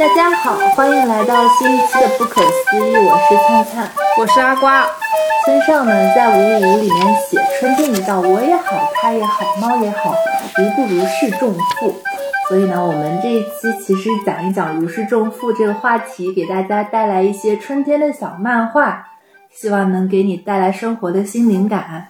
大家好，欢迎来到新一期的不可思议，我是灿灿，我是阿瓜。村上呢在《五五五》里面写春天一到，我也好，他也好，猫也好，无不如释重负。所以呢，我们这一期其实讲一讲如释重负这个话题，给大家带来一些春天的小漫画，希望能给你带来生活的新灵感。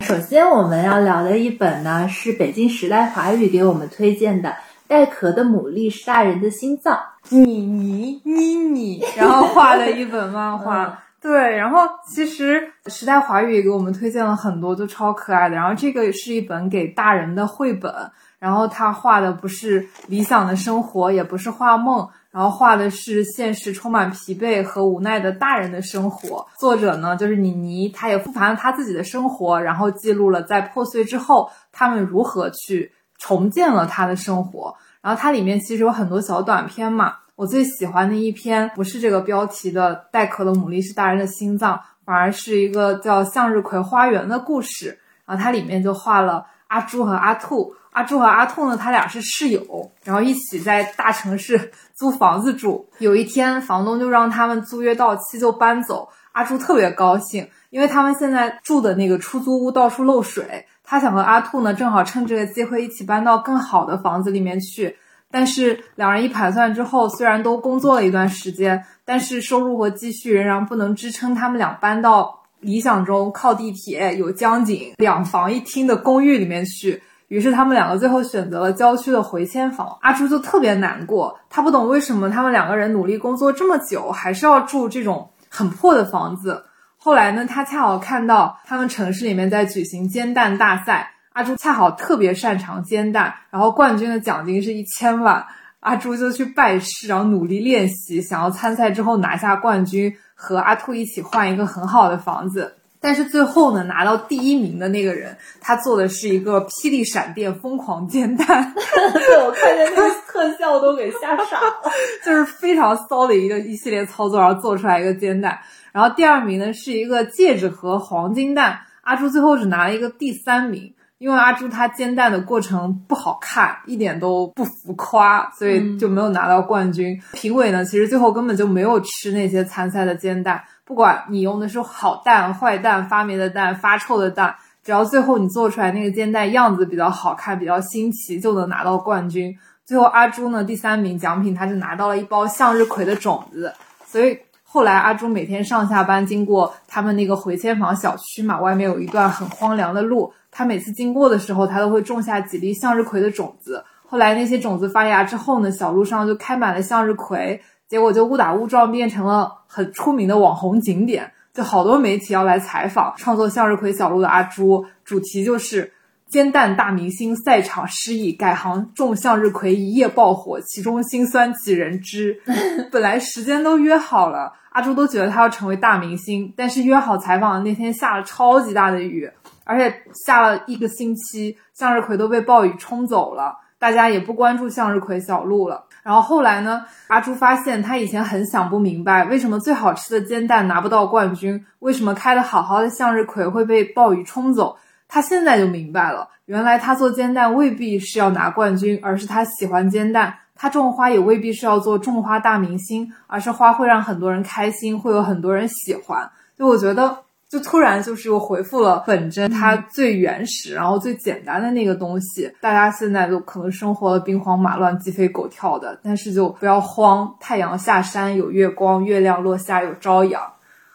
首先我们要聊的一本呢，是北京时代华语给我们推荐的。带壳的牡蛎是大人的心脏，妮妮妮妮，然后画了一本漫画，对，然后其实时代华语也给我们推荐了很多，就超可爱的。然后这个是一本给大人的绘本，然后他画的不是理想的生活，也不是画梦，然后画的是现实充满疲惫和无奈的大人的生活。作者呢就是妮妮，他也复盘了他自己的生活，然后记录了在破碎之后他们如何去。重建了他的生活，然后它里面其实有很多小短片嘛。我最喜欢的一篇不是这个标题的“带壳的牡蛎是大人的心脏”，反而是一个叫《向日葵花园》的故事。然后它里面就画了阿朱和阿兔，阿朱和阿兔呢，他俩是室友，然后一起在大城市租房子住。有一天，房东就让他们租约到期就搬走，阿朱特别高兴，因为他们现在住的那个出租屋到处漏水。他想和阿兔呢，正好趁这个机会一起搬到更好的房子里面去。但是两人一盘算之后，虽然都工作了一段时间，但是收入和积蓄仍然不能支撑他们俩搬到理想中靠地铁、有江景、两房一厅的公寓里面去。于是他们两个最后选择了郊区的回迁房。阿朱就特别难过，他不懂为什么他们两个人努力工作这么久，还是要住这种很破的房子。后来呢，他恰好看到他们城市里面在举行煎蛋大赛，阿朱恰好特别擅长煎蛋，然后冠军的奖金是一千万，阿朱就去拜师，然后努力练习，想要参赛之后拿下冠军，和阿兔一起换一个很好的房子。但是最后呢，拿到第一名的那个人，他做的是一个霹雳闪电疯狂煎蛋，对我看见那个特效都给吓傻了，就是非常骚的一个一系列操作，然后做出来一个煎蛋。然后第二名呢是一个戒指和黄金蛋，阿朱最后只拿了一个第三名，因为阿朱他煎蛋的过程不好看，一点都不浮夸，所以就没有拿到冠军。评委呢其实最后根本就没有吃那些参赛的煎蛋，不管你用的是好蛋、坏蛋、发霉的蛋、发臭的蛋，只要最后你做出来那个煎蛋样子比较好看、比较新奇，就能拿到冠军。最后阿朱呢第三名，奖品他就拿到了一包向日葵的种子，所以。后来，阿朱每天上下班经过他们那个回迁房小区嘛，外面有一段很荒凉的路。他每次经过的时候，他都会种下几粒向日葵的种子。后来那些种子发芽之后呢，小路上就开满了向日葵，结果就误打误撞变成了很出名的网红景点，就好多媒体要来采访创作向日葵小路的阿朱。主题就是。煎蛋大明星赛场失意，改行种向日葵一夜爆火，其中辛酸几人知？本来时间都约好了，阿朱都觉得他要成为大明星，但是约好采访的那天下了超级大的雨，而且下了一个星期，向日葵都被暴雨冲走了，大家也不关注向日葵小路了。然后后来呢，阿朱发现他以前很想不明白，为什么最好吃的煎蛋拿不到冠军，为什么开的好好的向日葵会被暴雨冲走。他现在就明白了，原来他做煎蛋未必是要拿冠军，而是他喜欢煎蛋。他种花也未必是要做种花大明星，而是花会让很多人开心，会有很多人喜欢。就我觉得，就突然就是又回复了本真，他最原始，然后最简单的那个东西。大家现在都可能生活的兵荒马乱、鸡飞狗跳的，但是就不要慌，太阳下山有月光，月亮落下有朝阳。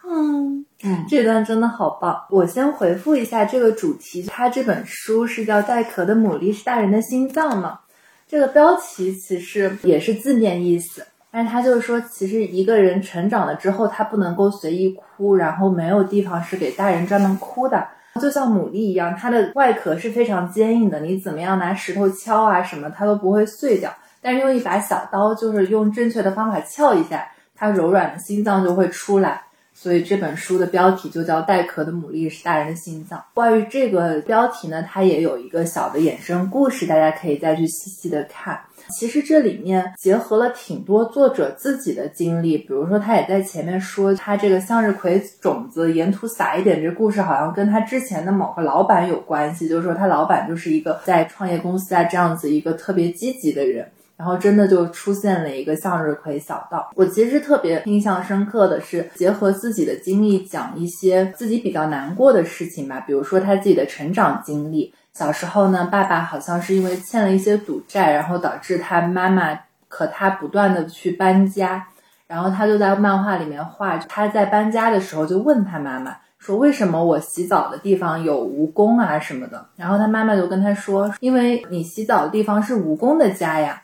嗯。嗯这段真的好棒！我先回复一下这个主题，它这本书是叫《带壳的牡蛎是大人的心脏》嘛？这个标题其实也是字面意思，但是他就是说，其实一个人成长了之后，他不能够随意哭，然后没有地方是给大人专门哭的。就像牡蛎一样，它的外壳是非常坚硬的，你怎么样拿石头敲啊什么，它都不会碎掉。但是用一把小刀，就是用正确的方法撬一下，它柔软的心脏就会出来。所以这本书的标题就叫《带壳的牡蛎是大人的心脏》。关于这个标题呢，它也有一个小的衍生故事，大家可以再去细细的看。其实这里面结合了挺多作者自己的经历，比如说他也在前面说，他这个向日葵种子沿途撒一点，这故事好像跟他之前的某个老板有关系，就是说他老板就是一个在创业公司啊这样子一个特别积极的人。然后真的就出现了一个向日葵小道。我其实特别印象深刻的是，结合自己的经历讲一些自己比较难过的事情吧，比如说他自己的成长经历。小时候呢，爸爸好像是因为欠了一些赌债，然后导致他妈妈和他不断的去搬家，然后他就在漫画里面画，他在搬家的时候就问他妈妈说：“为什么我洗澡的地方有蜈蚣啊什么的？”然后他妈妈就跟他说：“因为你洗澡的地方是蜈蚣的家呀。”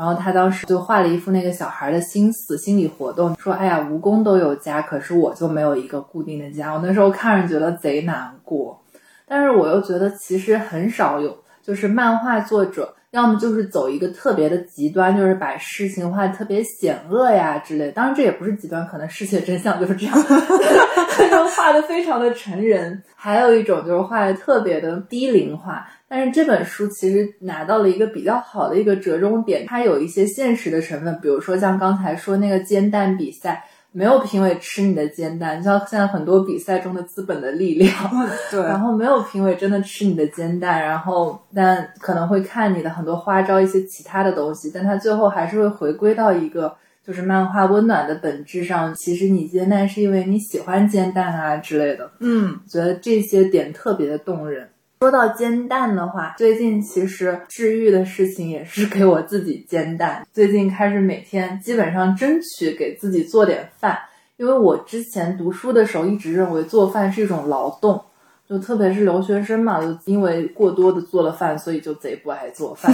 然后他当时就画了一副那个小孩的心思、心理活动，说：“哎呀，蜈蚣都有家，可是我就没有一个固定的家。”我那时候看着觉得贼难过。但是我又觉得其实很少有，就是漫画作者要么就是走一个特别的极端，就是把事情画的特别险恶呀之类。当然这也不是极端，可能世界真相就是这样，画的非常的成人。还有一种就是画的特别的低龄化。但是这本书其实拿到了一个比较好的一个折中点，它有一些现实的成分，比如说像刚才说那个煎蛋比赛。没有评委吃你的煎蛋，像现在很多比赛中的资本的力量。对，然后没有评委真的吃你的煎蛋，然后但可能会看你的很多花招，一些其他的东西，但它最后还是会回归到一个就是漫画温暖的本质上。其实你煎蛋是因为你喜欢煎蛋啊之类的。嗯，觉得这些点特别的动人。说到煎蛋的话，最近其实治愈的事情也是给我自己煎蛋。最近开始每天基本上争取给自己做点饭，因为我之前读书的时候一直认为做饭是一种劳动，就特别是留学生嘛，就因为过多的做了饭，所以就贼不爱做饭。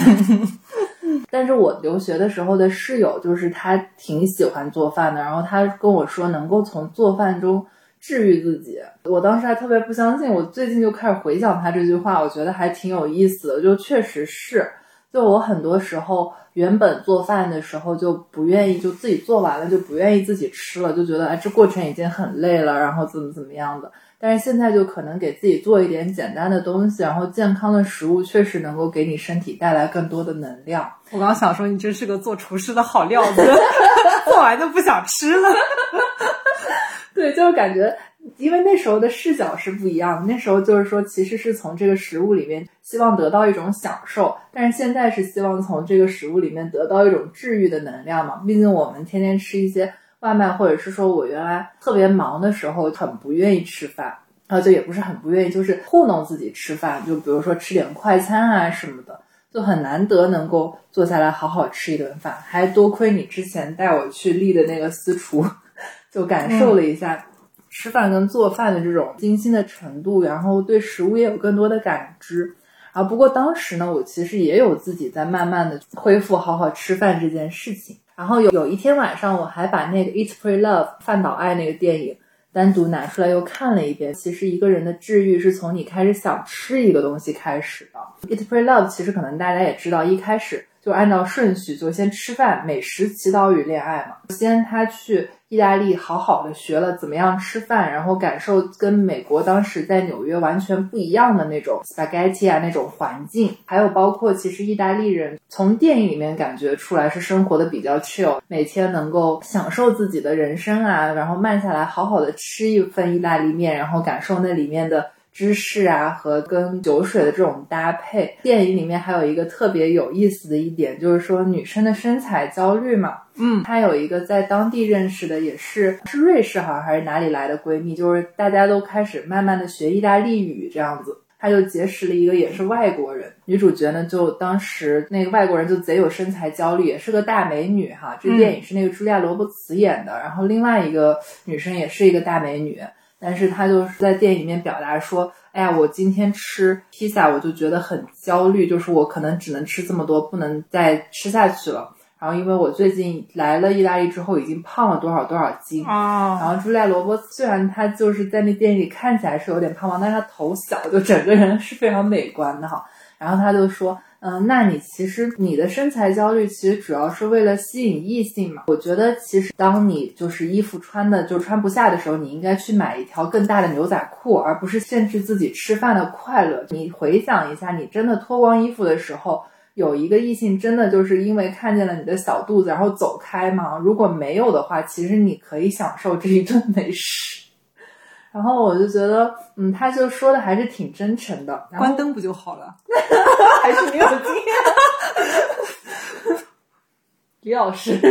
但是我留学的时候的室友就是他挺喜欢做饭的，然后他跟我说能够从做饭中。治愈自己，我当时还特别不相信。我最近就开始回想他这句话，我觉得还挺有意思的。就确实是，就我很多时候原本做饭的时候就不愿意，就自己做完了就不愿意自己吃了，就觉得哎，这过程已经很累了，然后怎么怎么样的。但是现在就可能给自己做一点简单的东西，然后健康的食物确实能够给你身体带来更多的能量。我刚想说，你真是个做厨师的好料子，做完就不想吃了。对，就是感觉，因为那时候的视角是不一样的。那时候就是说，其实是从这个食物里面希望得到一种享受，但是现在是希望从这个食物里面得到一种治愈的能量嘛。毕竟我们天天吃一些外卖，或者是说我原来特别忙的时候很不愿意吃饭，然后就也不是很不愿意，就是糊弄自己吃饭，就比如说吃点快餐啊什么的，就很难得能够坐下来好好吃一顿饭。还多亏你之前带我去立的那个私厨。就感受了一下吃饭跟做饭的这种精心的程度，然后对食物也有更多的感知。啊，不过当时呢，我其实也有自己在慢慢的恢复好好吃饭这件事情。然后有有一天晚上，我还把那个《Eat Pray Love》饭岛爱那个电影单独拿出来又看了一遍。其实一个人的治愈是从你开始想吃一个东西开始的。《Eat Pray Love》其实可能大家也知道，一开始就按照顺序，就先吃饭、美食、祈祷与恋爱嘛。先他去。意大利好好的学了怎么样吃饭，然后感受跟美国当时在纽约完全不一样的那种 spaghetti 啊那种环境，还有包括其实意大利人从电影里面感觉出来是生活的比较 chill，每天能够享受自己的人生啊，然后慢下来好好的吃一份意大利面，然后感受那里面的。芝士啊，和跟酒水的这种搭配，电影里面还有一个特别有意思的一点，就是说女生的身材焦虑嘛。嗯，她有一个在当地认识的，也是是瑞士好像还是哪里来的闺蜜，就是大家都开始慢慢的学意大利语这样子，她就结识了一个也是外国人。女主角呢，就当时那个外国人就贼有身材焦虑，也是个大美女哈。这电影是那个茱莉亚·罗伯茨演的，然后另外一个女生也是一个大美女。但是他就是在电影里面表达说：“哎呀，我今天吃披萨，我就觉得很焦虑，就是我可能只能吃这么多，不能再吃下去了。然后因为我最近来了意大利之后，已经胖了多少多少斤啊。然后朱莉亚·罗伯茨虽然她就是在那电影里看起来是有点胖胖，但是她头小，就整个人是非常美观的哈。然后他就说。”嗯，那你其实你的身材焦虑其实主要是为了吸引异性嘛？我觉得其实当你就是衣服穿的就穿不下的时候，你应该去买一条更大的牛仔裤，而不是限制自己吃饭的快乐。你回想一下，你真的脱光衣服的时候，有一个异性真的就是因为看见了你的小肚子然后走开吗？如果没有的话，其实你可以享受这一顿美食。然后我就觉得，嗯，他就说的还是挺真诚的。关灯不就好了？还是没有经验。李老师。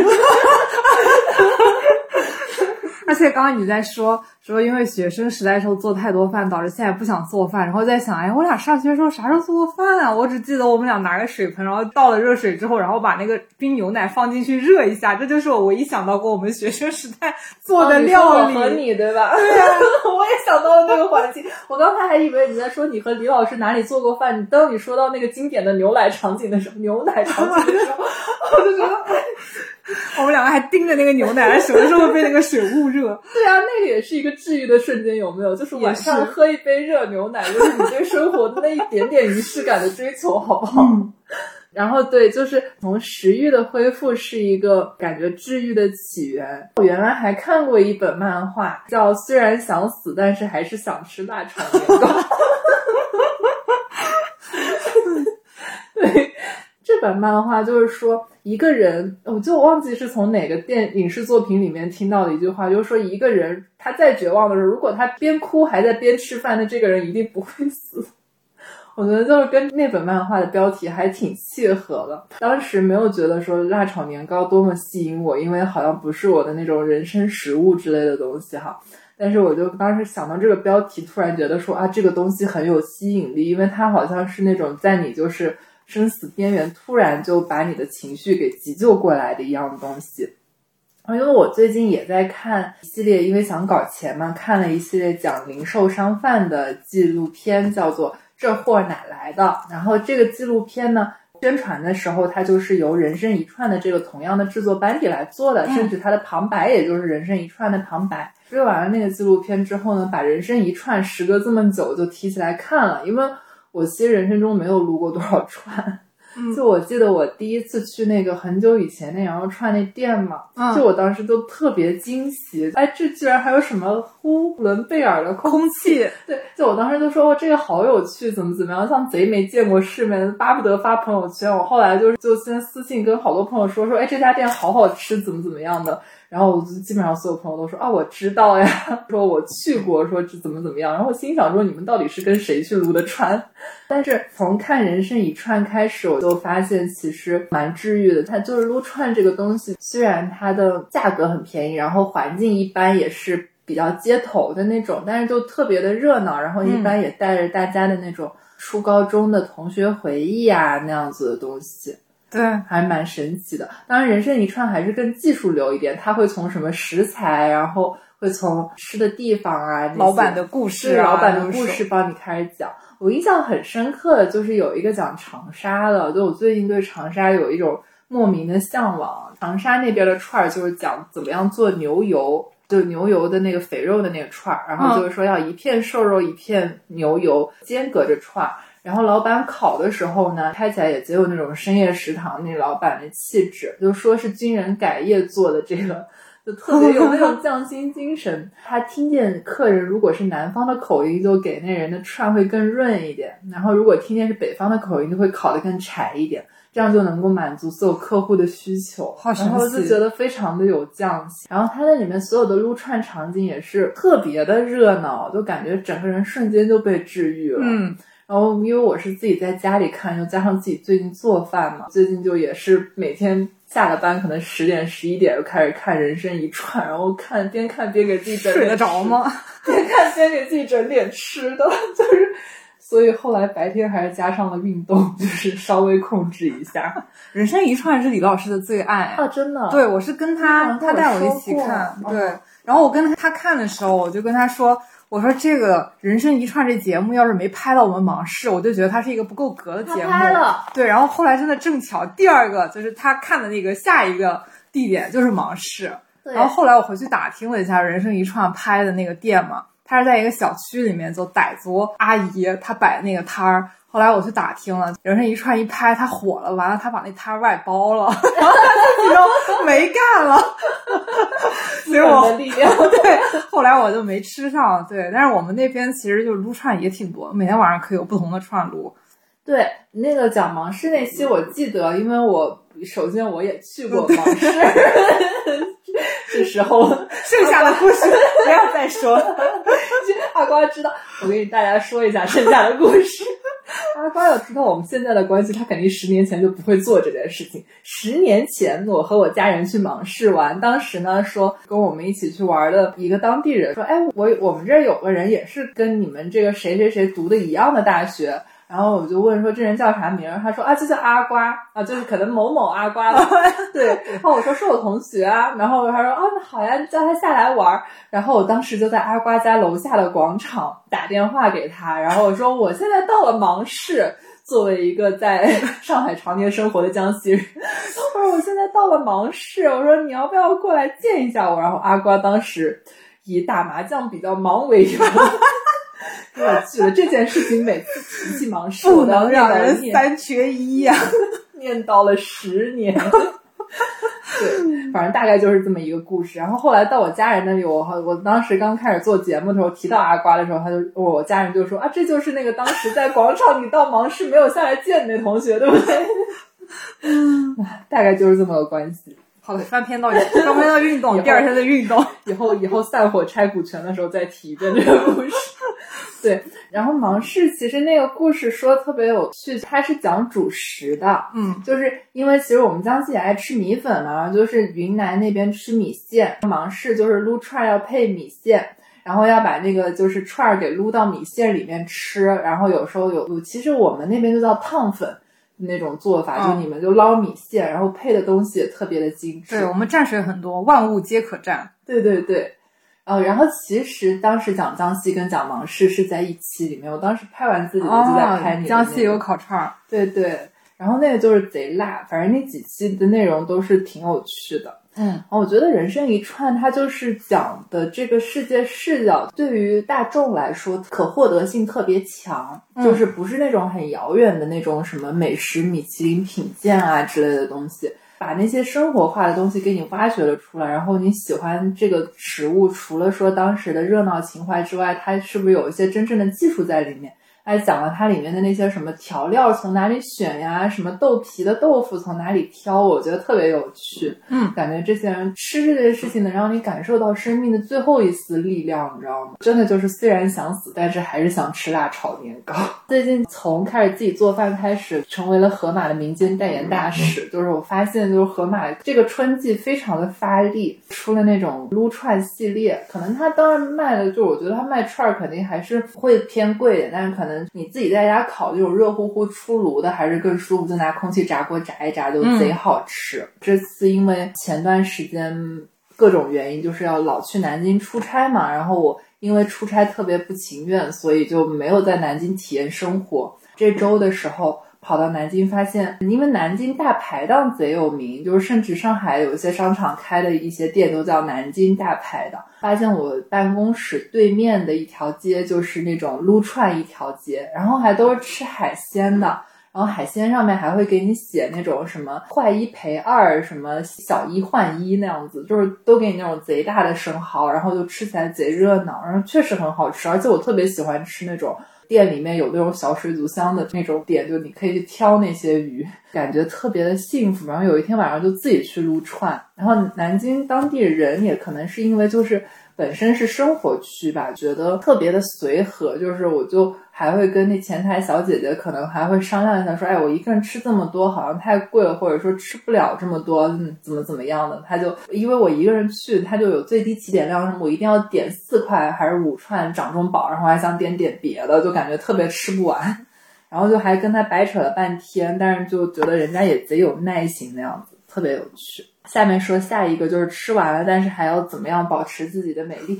而且刚刚你在说说，因为学生时代时候做太多饭，导致现在不想做饭。然后在想，哎，我俩上学的时候啥时候做过饭啊？我只记得我们俩拿个水盆，然后倒了热水之后，然后把那个冰牛奶放进去热一下。这就是我唯一想到过我们学生时代做的料理。和你对吧？对呀，我也想到了那个环境。我刚才还以为你在说你和李老师哪里做过饭。当你说到那个经典的牛奶场景的时候，牛奶场景的时候，我就觉得。我们两个还盯着那个牛奶，什么时候被那个水捂热？对啊，那个也是一个治愈的瞬间，有没有？就是晚上喝一杯热牛奶，就是你对生活的那一点点仪式感的追求，好不好？然后对，就是从食欲的恢复是一个感觉治愈的起源。我原来还看过一本漫画，叫《虽然想死，但是还是想吃辣炒年糕》。对。这本漫画就是说，一个人，我就忘记是从哪个电影视作品里面听到的一句话，就是说，一个人他在绝望的时候，如果他边哭还在边吃饭，那这个人一定不会死。我觉得就是跟那本漫画的标题还挺契合的。当时没有觉得说辣炒年糕多么吸引我，因为好像不是我的那种人生食物之类的东西哈。但是我就当时想到这个标题，突然觉得说啊，这个东西很有吸引力，因为它好像是那种在你就是。生死边缘，突然就把你的情绪给急救过来的一样东西。啊，因为我最近也在看一系列，因为想搞钱嘛，看了一系列讲零售商贩的纪录片，叫做《这货哪来的》。然后这个纪录片呢，宣传的时候，它就是由人生一串的这个同样的制作班底来做的，甚至它的旁白也就是人生一串的旁白。追完了那个纪录片之后呢，把人生一串时隔这么久就提起来看了，因为。我其实人生中没有撸过多少串，就我记得我第一次去那个很久以前那羊肉串那店嘛，就我当时就特别惊喜，哎，这居然还有什么呼伦贝尔的空气，对，就我当时都说哦这个好有趣，怎么怎么样，像贼没见过世面，巴不得发朋友圈。我后来就是就先私信跟好多朋友说说，哎，这家店好好吃，怎么怎么样的。然后我就基本上所有朋友都说啊，我知道呀，说我去过，说这怎么怎么样。然后心想说，你们到底是跟谁去撸的串？但是从看人生一串开始，我就发现其实蛮治愈的。它就是撸串这个东西，虽然它的价格很便宜，然后环境一般也是比较街头的那种，但是就特别的热闹。然后一般也带着大家的那种初高中的同学回忆啊那样子的东西。对，还蛮神奇的。当然，人生一串还是更技术流一点，它会从什么食材，然后会从吃的地方啊，老板的故事，老板的故事帮你开始讲。我印象很深刻的就是有一个讲长沙的，就我最近对长沙有一种莫名的向往。长沙那边的串儿就是讲怎么样做牛油，就牛油的那个肥肉的那个串儿，然后就是说要一片瘦肉一片牛油间隔着串儿。然后老板烤的时候呢，开起来也只有那种深夜食堂那老板的气质，就说是军人改业做的这个，就特别有那种匠心精神。他听见客人如果是南方的口音，就给那人的串会更润一点；然后如果听见是北方的口音，就会烤得更柴一点，这样就能够满足所有客户的需求。然后就觉得非常的有匠心。然后他在里面所有的撸串场景也是特别的热闹，就感觉整个人瞬间就被治愈了。嗯。然后，因为我是自己在家里看，又加上自己最近做饭嘛，最近就也是每天下了班，可能十点、十一点就开始看《人生一串》，然后看边看边给自己整睡得着吗？边看边给自己整点吃的，就是，所以后来白天还是加上了运动，就是稍微控制一下。《人生一串》是李老师的最爱啊，真的。对，我是跟他，他带我一起看，对。然后我跟他看的时候，我就跟他说。我说这个人生一串这节目要是没拍到我们芒市，我就觉得它是一个不够格的节目。拍了，对。然后后来真的正巧，第二个就是他看的那个下一个地点就是芒市。然后后来我回去打听了一下人生一串拍的那个店嘛，他是在一个小区里面，就傣族阿姨她摆的那个摊儿。后来我去打听了，人生一串一拍，他火了，完了他把那摊外包了，然后他自己就没干了。所以我的力量 对，后来我就没吃上。对，但是我们那边其实就是撸串也挺多，每天晚上可以有不同的串撸。对，那个讲芒市那期我记得，因为我首先我也去过芒市，这时候剩下的故事不要再说。阿瓜知道，我给大家说一下剩下的故事。阿瓜要知道我们现在的关系，他肯定十年前就不会做这件事情。十年前，我和我家人去芒市玩，当时呢说跟我们一起去玩的一个当地人说，哎，我我们这儿有个人也是跟你们这个谁谁谁读的一样的大学。然后我就问说这人叫啥名儿？他说啊，就叫阿瓜啊，就是可能某某阿瓜吧。对，然后我说是我同学啊。然后他说啊，那好呀，叫他下来玩儿。然后我当时就在阿瓜家楼下的广场打电话给他，然后我说我现在到了芒市，作为一个在上海常年生活的江西人，我说我现在到了芒市，我说你要不要过来见一下我？然后阿瓜当时以打麻将比较忙为由。我去了这件事情，每次提起芒市，不能让人三缺一呀，念叨了十年。对，反正大概就是这么一个故事。然后后来到我家人那里，我我当时刚开始做节目的时候提到阿瓜的时候，他就我家人就说啊，这就是那个当时在广场你到芒市没有下来见那同学，对不对？嗯，大概就是这么个关系。好的，翻篇到翻篇到运动，第二天的运动，以后以后散伙拆股权的时候再提一遍这个故事。对，然后芒市其实那个故事说特别有趣，它是讲主食的，嗯，就是因为其实我们江西也爱吃米粉嘛，就是云南那边吃米线，芒市就是撸串要配米线，然后要把那个就是串儿给撸到米线里面吃，然后有时候有，其实我们那边就叫烫粉那种做法，就你们就捞米线，然后配的东西也特别的精致。对我们蘸水很多，万物皆可蘸。对对对。哦，然后其实当时讲江西跟讲芒市是在一期里面，我当时拍完自己的就在拍你。江西有烤串儿，对对，然后那个就是贼辣，反正那几期的内容都是挺有趣的。嗯，我觉得人生一串，它就是讲的这个世界视角，对于大众来说可获得性特别强，就是不是那种很遥远的那种什么美食米其林品鉴啊之类的东西。把那些生活化的东西给你挖掘了出来，然后你喜欢这个食物，除了说当时的热闹情怀之外，它是不是有一些真正的技术在里面？还讲了它里面的那些什么调料从哪里选呀，什么豆皮的豆腐从哪里挑，我觉得特别有趣。嗯，感觉这些人吃这件事情能让你感受到生命的最后一丝力量，你知道吗？真的就是虽然想死，但是还是想吃辣炒年糕。最近从开始自己做饭开始，成为了盒马的民间代言大使。就是我发现，就是盒马这个春季非常的发力，出了那种撸串系列。可能它当然卖的，就我觉得它卖串儿肯定还是会偏贵点，但是可能。你自己在家烤这种热乎乎出炉的，还是更舒服，就拿空气炸锅炸一炸，就贼好吃。这次因为前段时间各种原因，就是要老去南京出差嘛，然后我因为出差特别不情愿，所以就没有在南京体验生活。这周的时候。跑到南京，发现因为南京大排档贼有名，就是甚至上海有一些商场开的一些店都叫南京大排档。发现我办公室对面的一条街就是那种撸串一条街，然后还都是吃海鲜的，然后海鲜上面还会给你写那种什么坏一赔二，什么小一换一那样子，就是都给你那种贼大的生蚝，然后就吃起来贼热闹，然后确实很好吃，而且我特别喜欢吃那种。店里面有那种小水族箱的那种点，就你可以去挑那些鱼，感觉特别的幸福。然后有一天晚上就自己去撸串，然后南京当地人也可能是因为就是本身是生活区吧，觉得特别的随和，就是我就。还会跟那前台小姐姐可能还会商量一下，说，哎，我一个人吃这么多好像太贵了，或者说吃不了这么多，嗯，怎么怎么样的？他就因为我一个人去，他就有最低起点量，我一定要点四块还是五串掌中宝，然后还想点点别的，就感觉特别吃不完，然后就还跟他白扯了半天，但是就觉得人家也贼有耐心那样子，特别有趣。下面说下一个就是吃完了，但是还要怎么样保持自己的美丽？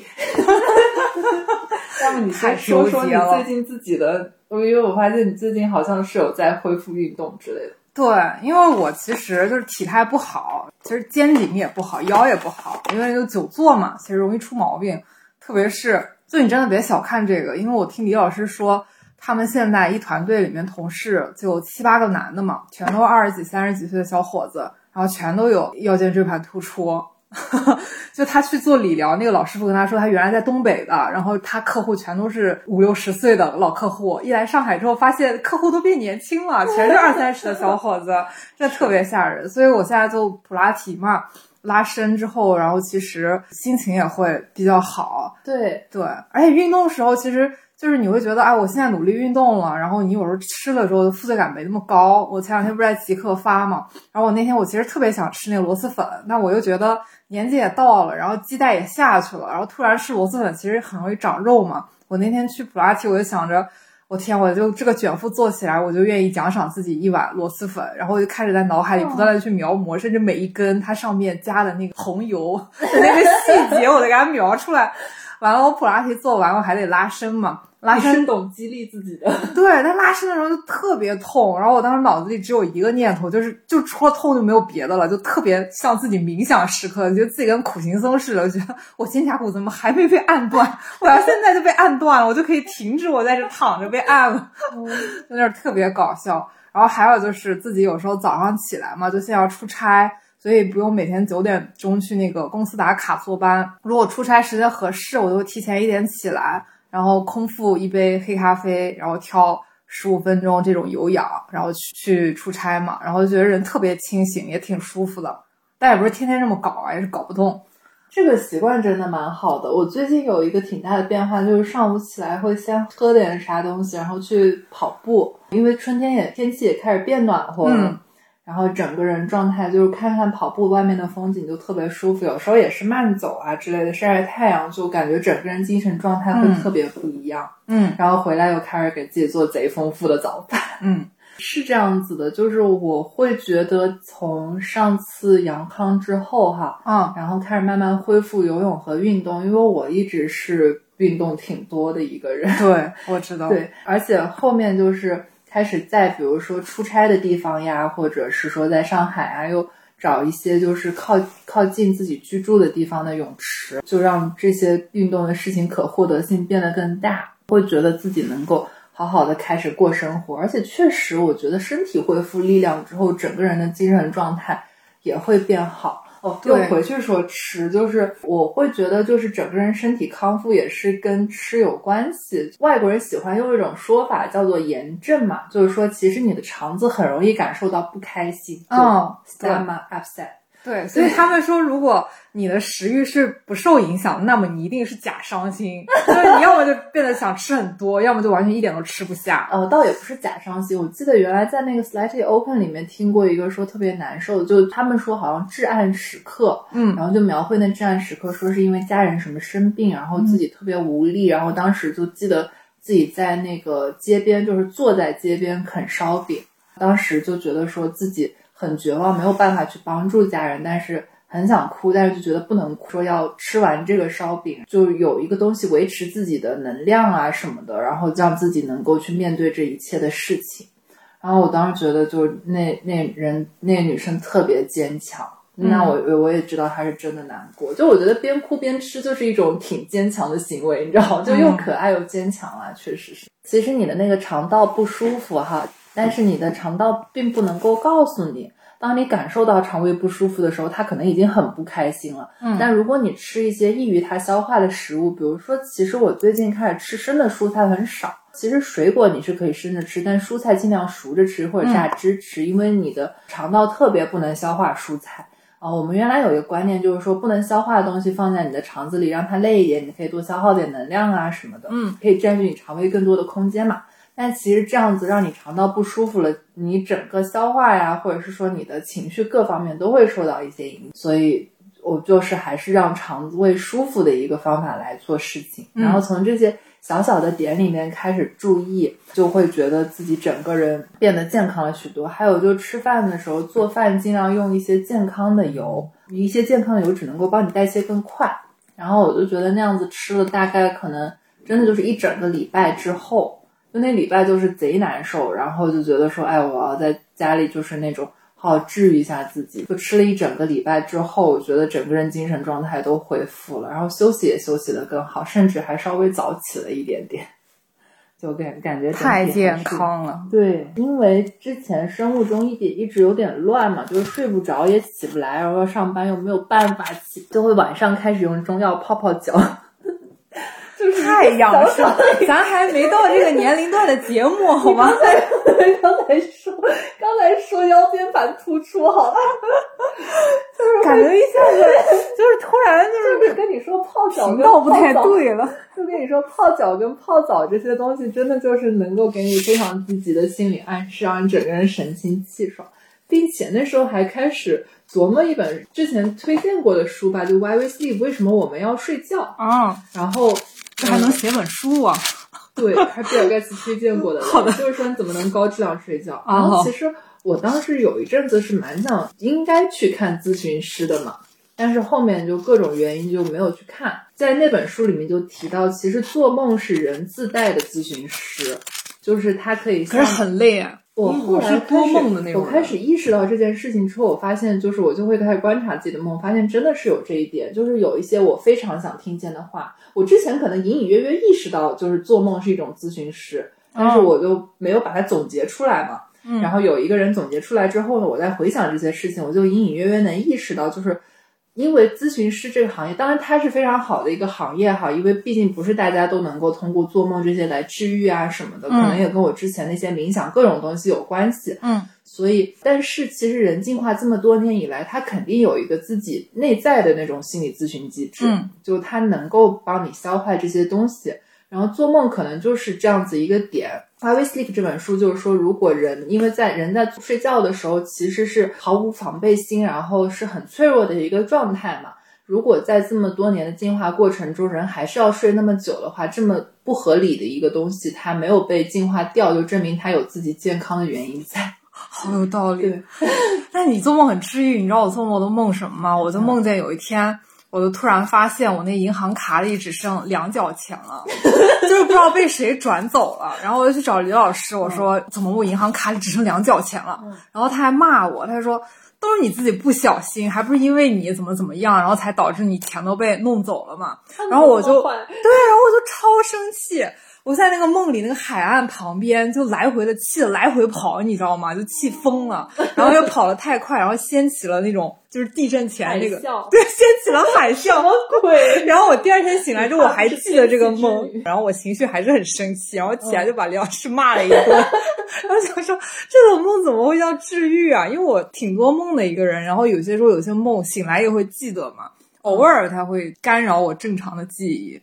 要么你先说说你最近自己的，因为我发现你最近好像是有在恢复运动之类的。对，因为我其实就是体态不好，其实肩颈也不好，腰也不好，因为就久坐嘛，其实容易出毛病。特别是，就你真的别小看这个，因为我听李老师说，他们现在一团队里面同事就七八个男的嘛，全都二十几、三十几岁的小伙子，然后全都有腰间椎盘突出。就他去做理疗，那个老师傅跟他说，他原来在东北的，然后他客户全都是五六十岁的老客户，一来上海之后，发现客户都变年轻了，全是二三十的小伙子，这特别吓人。所以我现在做普拉提嘛，拉伸之后，然后其实心情也会比较好。对对，而且运动的时候，其实就是你会觉得，哎，我现在努力运动了，然后你有时候吃了之后负罪感没那么高。我前两天不是在极客发嘛，然后我那天我其实特别想吃那个螺蛳粉，但我又觉得年纪也到了，然后基带也下去了，然后突然吃螺蛳粉其实很容易长肉嘛。我那天去普拉提，我就想着。我天，我就这个卷腹做起来，我就愿意奖赏自己一碗螺蛳粉，然后我就开始在脑海里不断的去描摹，甚至每一根它上面加的那个红油的 那个细节，我都给它描出来。完了，我普拉提做完，我还得拉伸嘛。拉伸懂激励自己的，对，他拉伸的时候就特别痛，然后我当时脑子里只有一个念头，就是就除了痛就没有别的了，就特别像自己冥想时刻，觉得自己跟苦行僧似的，觉得我肩胛骨怎么还没被按断？我要现在就被按断了，我就可以停止我在这躺着被按了，有点特别搞笑。然后还有就是自己有时候早上起来嘛，就现在要出差，所以不用每天九点钟去那个公司打卡坐班。如果出差时间合适，我就提前一点起来。然后空腹一杯黑咖啡，然后跳十五分钟这种有氧，然后去去出差嘛，然后就觉得人特别清醒，也挺舒服的。但也不是天天这么搞啊，也是搞不动。这个习惯真的蛮好的。我最近有一个挺大的变化，就是上午起来会先喝点啥东西，然后去跑步，因为春天也天气也开始变暖和了。然后整个人状态就是看看跑步外面的风景就特别舒服，有时候也是慢走啊之类的，晒晒太阳，就感觉整个人精神状态会特别不一样。嗯，然后回来又开始给自己做贼丰富的早饭。嗯，是这样子的，就是我会觉得从上次阳康之后哈，嗯，然后开始慢慢恢复游泳和运动，因为我一直是运动挺多的一个人。对，我知道。对，而且后面就是。开始在比如说出差的地方呀，或者是说在上海啊，又找一些就是靠靠近自己居住的地方的泳池，就让这些运动的事情可获得性变得更大，会觉得自己能够好好的开始过生活，而且确实，我觉得身体恢复力量之后，整个人的精神状态也会变好。又回去说吃，就是我会觉得，就是整个人身体康复也是跟吃有关系。外国人喜欢用一种说法叫做炎症嘛，就是说其实你的肠子很容易感受到不开心，嗯，stomach upset。对，所以他们说，如果你的食欲是不受影响，那么你一定是假伤心，就是你要么就变得想吃很多，要么就完全一点都吃不下。呃，倒也不是假伤心，我记得原来在那个 Slightly Open 里面听过一个说特别难受的，就他们说好像至暗时刻，嗯，然后就描绘那至暗时刻，说是因为家人什么生病，然后自己特别无力，然后当时就记得自己在那个街边，就是坐在街边啃烧饼，当时就觉得说自己。很绝望，没有办法去帮助家人，但是很想哭，但是就觉得不能哭，说要吃完这个烧饼，就有一个东西维持自己的能量啊什么的，然后让自己能够去面对这一切的事情。然后我当时觉得，就那那人那女生特别坚强，那我我也知道她是真的难过。就我觉得边哭边吃就是一种挺坚强的行为，你知道吗？就又可爱又坚强啊，确实是。其实你的那个肠道不舒服哈。但是你的肠道并不能够告诉你，当你感受到肠胃不舒服的时候，它可能已经很不开心了。嗯，但如果你吃一些易于它消化的食物，比如说，其实我最近开始吃生的蔬菜很少。其实水果你是可以生着吃，但蔬菜尽量熟着吃或者榨汁吃，因为你的肠道特别不能消化蔬菜啊。我们原来有一个观念，就是说不能消化的东西放在你的肠子里，让它累一点，你可以多消耗点能量啊什么的。嗯，可以占据你肠胃更多的空间嘛。但其实这样子让你肠道不舒服了，你整个消化呀，或者是说你的情绪各方面都会受到一些影响。所以，我就是还是让肠胃舒服的一个方法来做事情。然后从这些小小的点里面开始注意，就会觉得自己整个人变得健康了许多。还有就吃饭的时候做饭尽量用一些健康的油，一些健康的油只能够帮你代谢更快。然后我就觉得那样子吃了大概可能真的就是一整个礼拜之后。那礼拜就是贼难受，然后就觉得说，哎，我要在家里就是那种好好治愈一下自己。就吃了一整个礼拜之后，我觉得整个人精神状态都恢复了，然后休息也休息的更好，甚至还稍微早起了一点点，就感感觉太健康了。对，因为之前生物钟一点一直有点乱嘛，就是睡不着也起不来，然后上班又没有办法起，就会晚上开始用中药泡泡脚。就是太太养生，咱还没到这个年龄段的节目，好吗？刚才说，刚才说腰间盘突出，好吧？就是感觉一下子 就是突然就是跟你说泡脚频道不太对了，就跟你说泡脚跟泡澡这些东西，真的就是能够给你非常积极的心理暗示，让你整个人神清气爽，并且那时候还开始琢磨一本之前推荐过的书吧，就 Why We Sleep，为什么我们要睡觉啊？然后这还能写本书啊？对，还比尔盖茨推荐过的，好的，就是说你怎么能高质量睡觉。然后其实我当时有一阵子是蛮想应该去看咨询师的嘛，但是后面就各种原因就没有去看。在那本书里面就提到，其实做梦是人自带的咨询师，就是他可以。可是很累啊。我后来多梦的那种。我开始意识到这件事情之后，我发现就是我就会开始观察自己的梦，发现真的是有这一点，就是有一些我非常想听见的话。我之前可能隐隐约约意识到，就是做梦是一种咨询师，但是我就没有把它总结出来嘛。然后有一个人总结出来之后呢，我在回想这些事情，我就隐隐约约能意识到，就是。因为咨询师这个行业，当然它是非常好的一个行业哈，因为毕竟不是大家都能够通过做梦这些来治愈啊什么的，可能也跟我之前那些冥想各种东西有关系。嗯，所以，但是其实人进化这么多年以来，他肯定有一个自己内在的那种心理咨询机制，就他能够帮你消化这些东西。然后做梦可能就是这样子一个点。《We Sleep》这本书就是说，如果人因为在人在睡觉的时候其实是毫无防备心，然后是很脆弱的一个状态嘛。如果在这么多年的进化过程中，人还是要睡那么久的话，这么不合理的一个东西，它没有被进化掉，就证明它有自己健康的原因在。好有道理。那你做梦很治愈，你知道我做梦都梦什么吗？我就梦见有一天。我就突然发现，我那银行卡里只剩两角钱了，就是不知道被谁转走了。然后我就去找李老师，我说怎么我银行卡里只剩两角钱了？然后他还骂我，他说都是你自己不小心，还不是因为你怎么怎么样，然后才导致你钱都被弄走了嘛。然后我就对，然后我就超生气。我在那个梦里那个海岸旁边，就来回的气来回跑，你知道吗？就气疯了，然后又跑得太快，然后掀起了那种就是地震前那个对，掀起了海啸，什么鬼？然后我第二天醒来之后，我还记得这个梦，然后我情绪还是很生气，然后起来就把李老师骂了一顿，然后想说这种梦怎么会叫治愈啊？因为我挺多梦的一个人，然后有些时候有些梦醒来也会记得嘛，偶尔它会干扰我正常的记忆。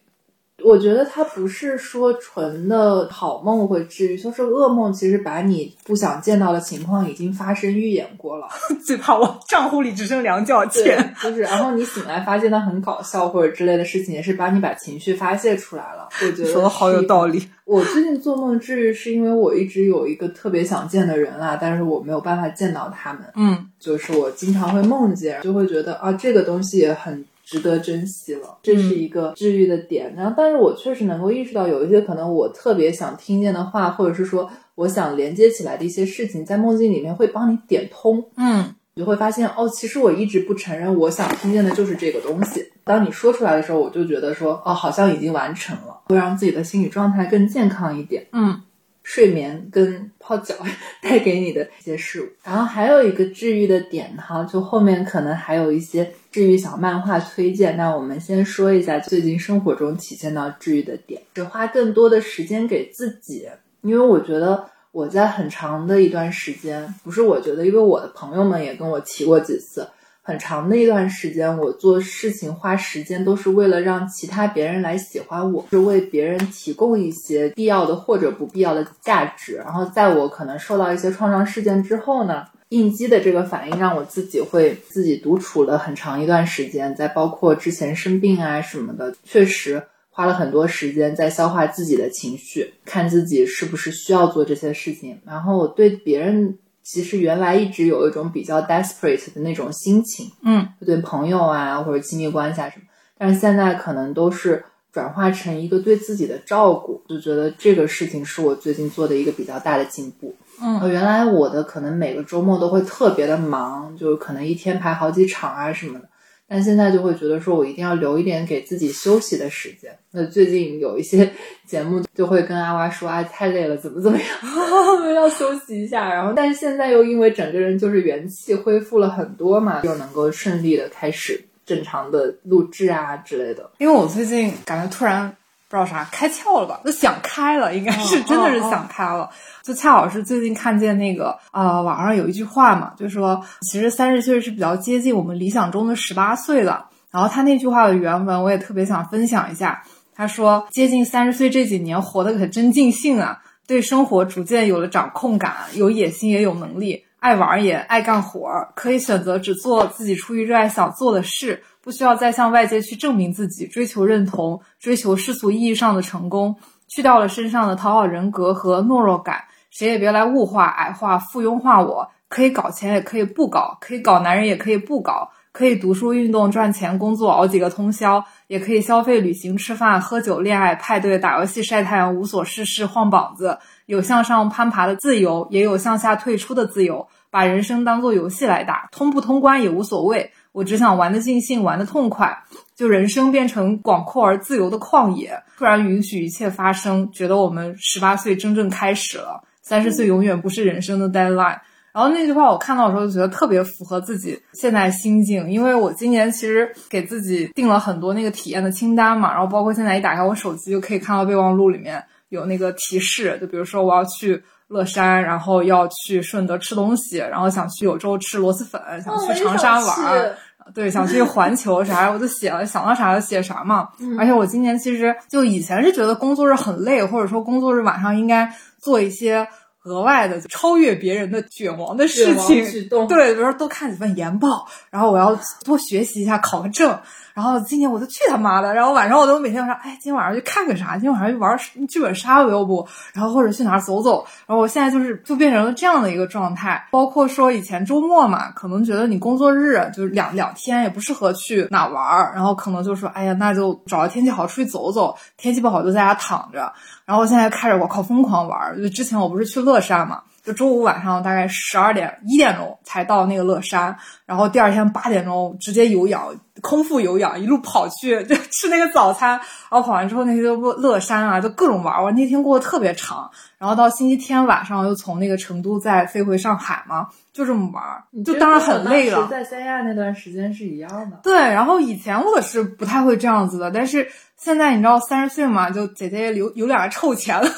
我觉得它不是说纯的好梦会治愈，就是噩梦，其实把你不想见到的情况已经发生预演过了。最怕我账户里只剩两角钱，就是，然后你醒来发现它很搞笑或者之类的事情，也是把你把情绪发泄出来了。我觉得说的好有道理。我最近做梦治愈，是因为我一直有一个特别想见的人啊，但是我没有办法见到他们。嗯，就是我经常会梦见，就会觉得啊，这个东西也很。值得珍惜了，这是一个治愈的点。然后，但是我确实能够意识到，有一些可能我特别想听见的话，或者是说我想连接起来的一些事情，在梦境里面会帮你点通。嗯，你就会发现，哦，其实我一直不承认我想听见的就是这个东西。当你说出来的时候，我就觉得说，哦，好像已经完成了，会让自己的心理状态更健康一点。嗯。睡眠跟泡脚 带给你的一些事物，然后还有一个治愈的点哈，就后面可能还有一些治愈小漫画推荐。那我们先说一下最近生活中体现到治愈的点，是花更多的时间给自己，因为我觉得我在很长的一段时间，不是我觉得，因为我的朋友们也跟我提过几次。很长的一段时间，我做事情花时间都是为了让其他别人来喜欢我，是为别人提供一些必要的或者不必要的价值。然后，在我可能受到一些创伤事件之后呢，应激的这个反应让我自己会自己独处了很长一段时间。在包括之前生病啊什么的，确实花了很多时间在消化自己的情绪，看自己是不是需要做这些事情。然后我对别人。其实原来一直有一种比较 desperate 的那种心情，嗯，对朋友啊或者亲密关系啊什么，但是现在可能都是转化成一个对自己的照顾，就觉得这个事情是我最近做的一个比较大的进步。嗯，原来我的可能每个周末都会特别的忙，就可能一天排好几场啊什么的。但现在就会觉得说，我一定要留一点给自己休息的时间。那最近有一些节目就会跟阿娃说啊，太累了，怎么怎么样，要休息一下。然后，但是现在又因为整个人就是元气恢复了很多嘛，又能够顺利的开始正常的录制啊之类的。因为我最近感觉突然。不知道啥开窍了吧，就想开了，应该是真的是想开了。就恰好是最近看见那个啊，网上有一句话嘛，就说其实三十岁是比较接近我们理想中的十八岁的。然后他那句话的原文我也特别想分享一下。他说：“接近三十岁这几年活得可真尽兴啊，对生活逐渐有了掌控感，有野心也有能力，爱玩也爱干活，可以选择只做自己出于热爱想做的事，不需要再向外界去证明自己，追求认同，追求世俗意义上的成功，去掉了身上的讨好人格和懦弱感，谁也别来物化、矮化、附庸化我。可以搞钱，也可以不搞；可以搞男人，也可以不搞。”可以读书、运动、赚钱、工作，熬几个通宵；也可以消费、旅行、吃饭、喝酒、恋爱、派对、打游戏、晒太阳、无所事事、晃膀子。有向上攀爬的自由，也有向下退出的自由。把人生当做游戏来打，通不通关也无所谓。我只想玩的尽兴，玩的痛快。就人生变成广阔而自由的旷野，突然允许一切发生，觉得我们十八岁真正开始了。三十岁永远不是人生的 deadline。然后那句话我看到的时候就觉得特别符合自己现在心境，因为我今年其实给自己定了很多那个体验的清单嘛，然后包括现在一打开我手机就可以看到备忘录里面有那个提示，就比如说我要去乐山，然后要去顺德吃东西，然后想去柳州吃螺蛳粉，想去长沙玩，对，想去环球啥，我就写了，想到啥就写啥嘛。而且我今年其实就以前是觉得工作日很累，或者说工作日晚上应该做一些。额外的超越别人的卷王的事情，对，比如说多看几份研报，然后我要多学习一下，考个证。然后今年我就去他妈的，然后晚上我都每天说，哎，今天晚上去看个啥？今天晚上去玩剧本杀，要不？然后或者去哪儿走走？然后我现在就是就变成了这样的一个状态。包括说以前周末嘛，可能觉得你工作日就是两两天也不适合去哪玩，然后可能就说，哎呀，那就找个天气好出去走走，天气不好就在家躺着。然后现在开始我靠疯狂玩，就之前我不是去乐山嘛。就周五晚上大概十二点一点钟才到那个乐山，然后第二天八点钟直接有氧，空腹有氧，一路跑去 就吃那个早餐，然后跑完之后那些乐乐山啊，就各种玩我。那天过得特别长，然后到星期天晚上又从那个成都再飞回上海嘛，就这么玩，就当然很累了。在三亚那段时间是一样的。对，然后以前我是不太会这样子的，但是现在你知道三十岁嘛，就姐姐有有两个臭钱了。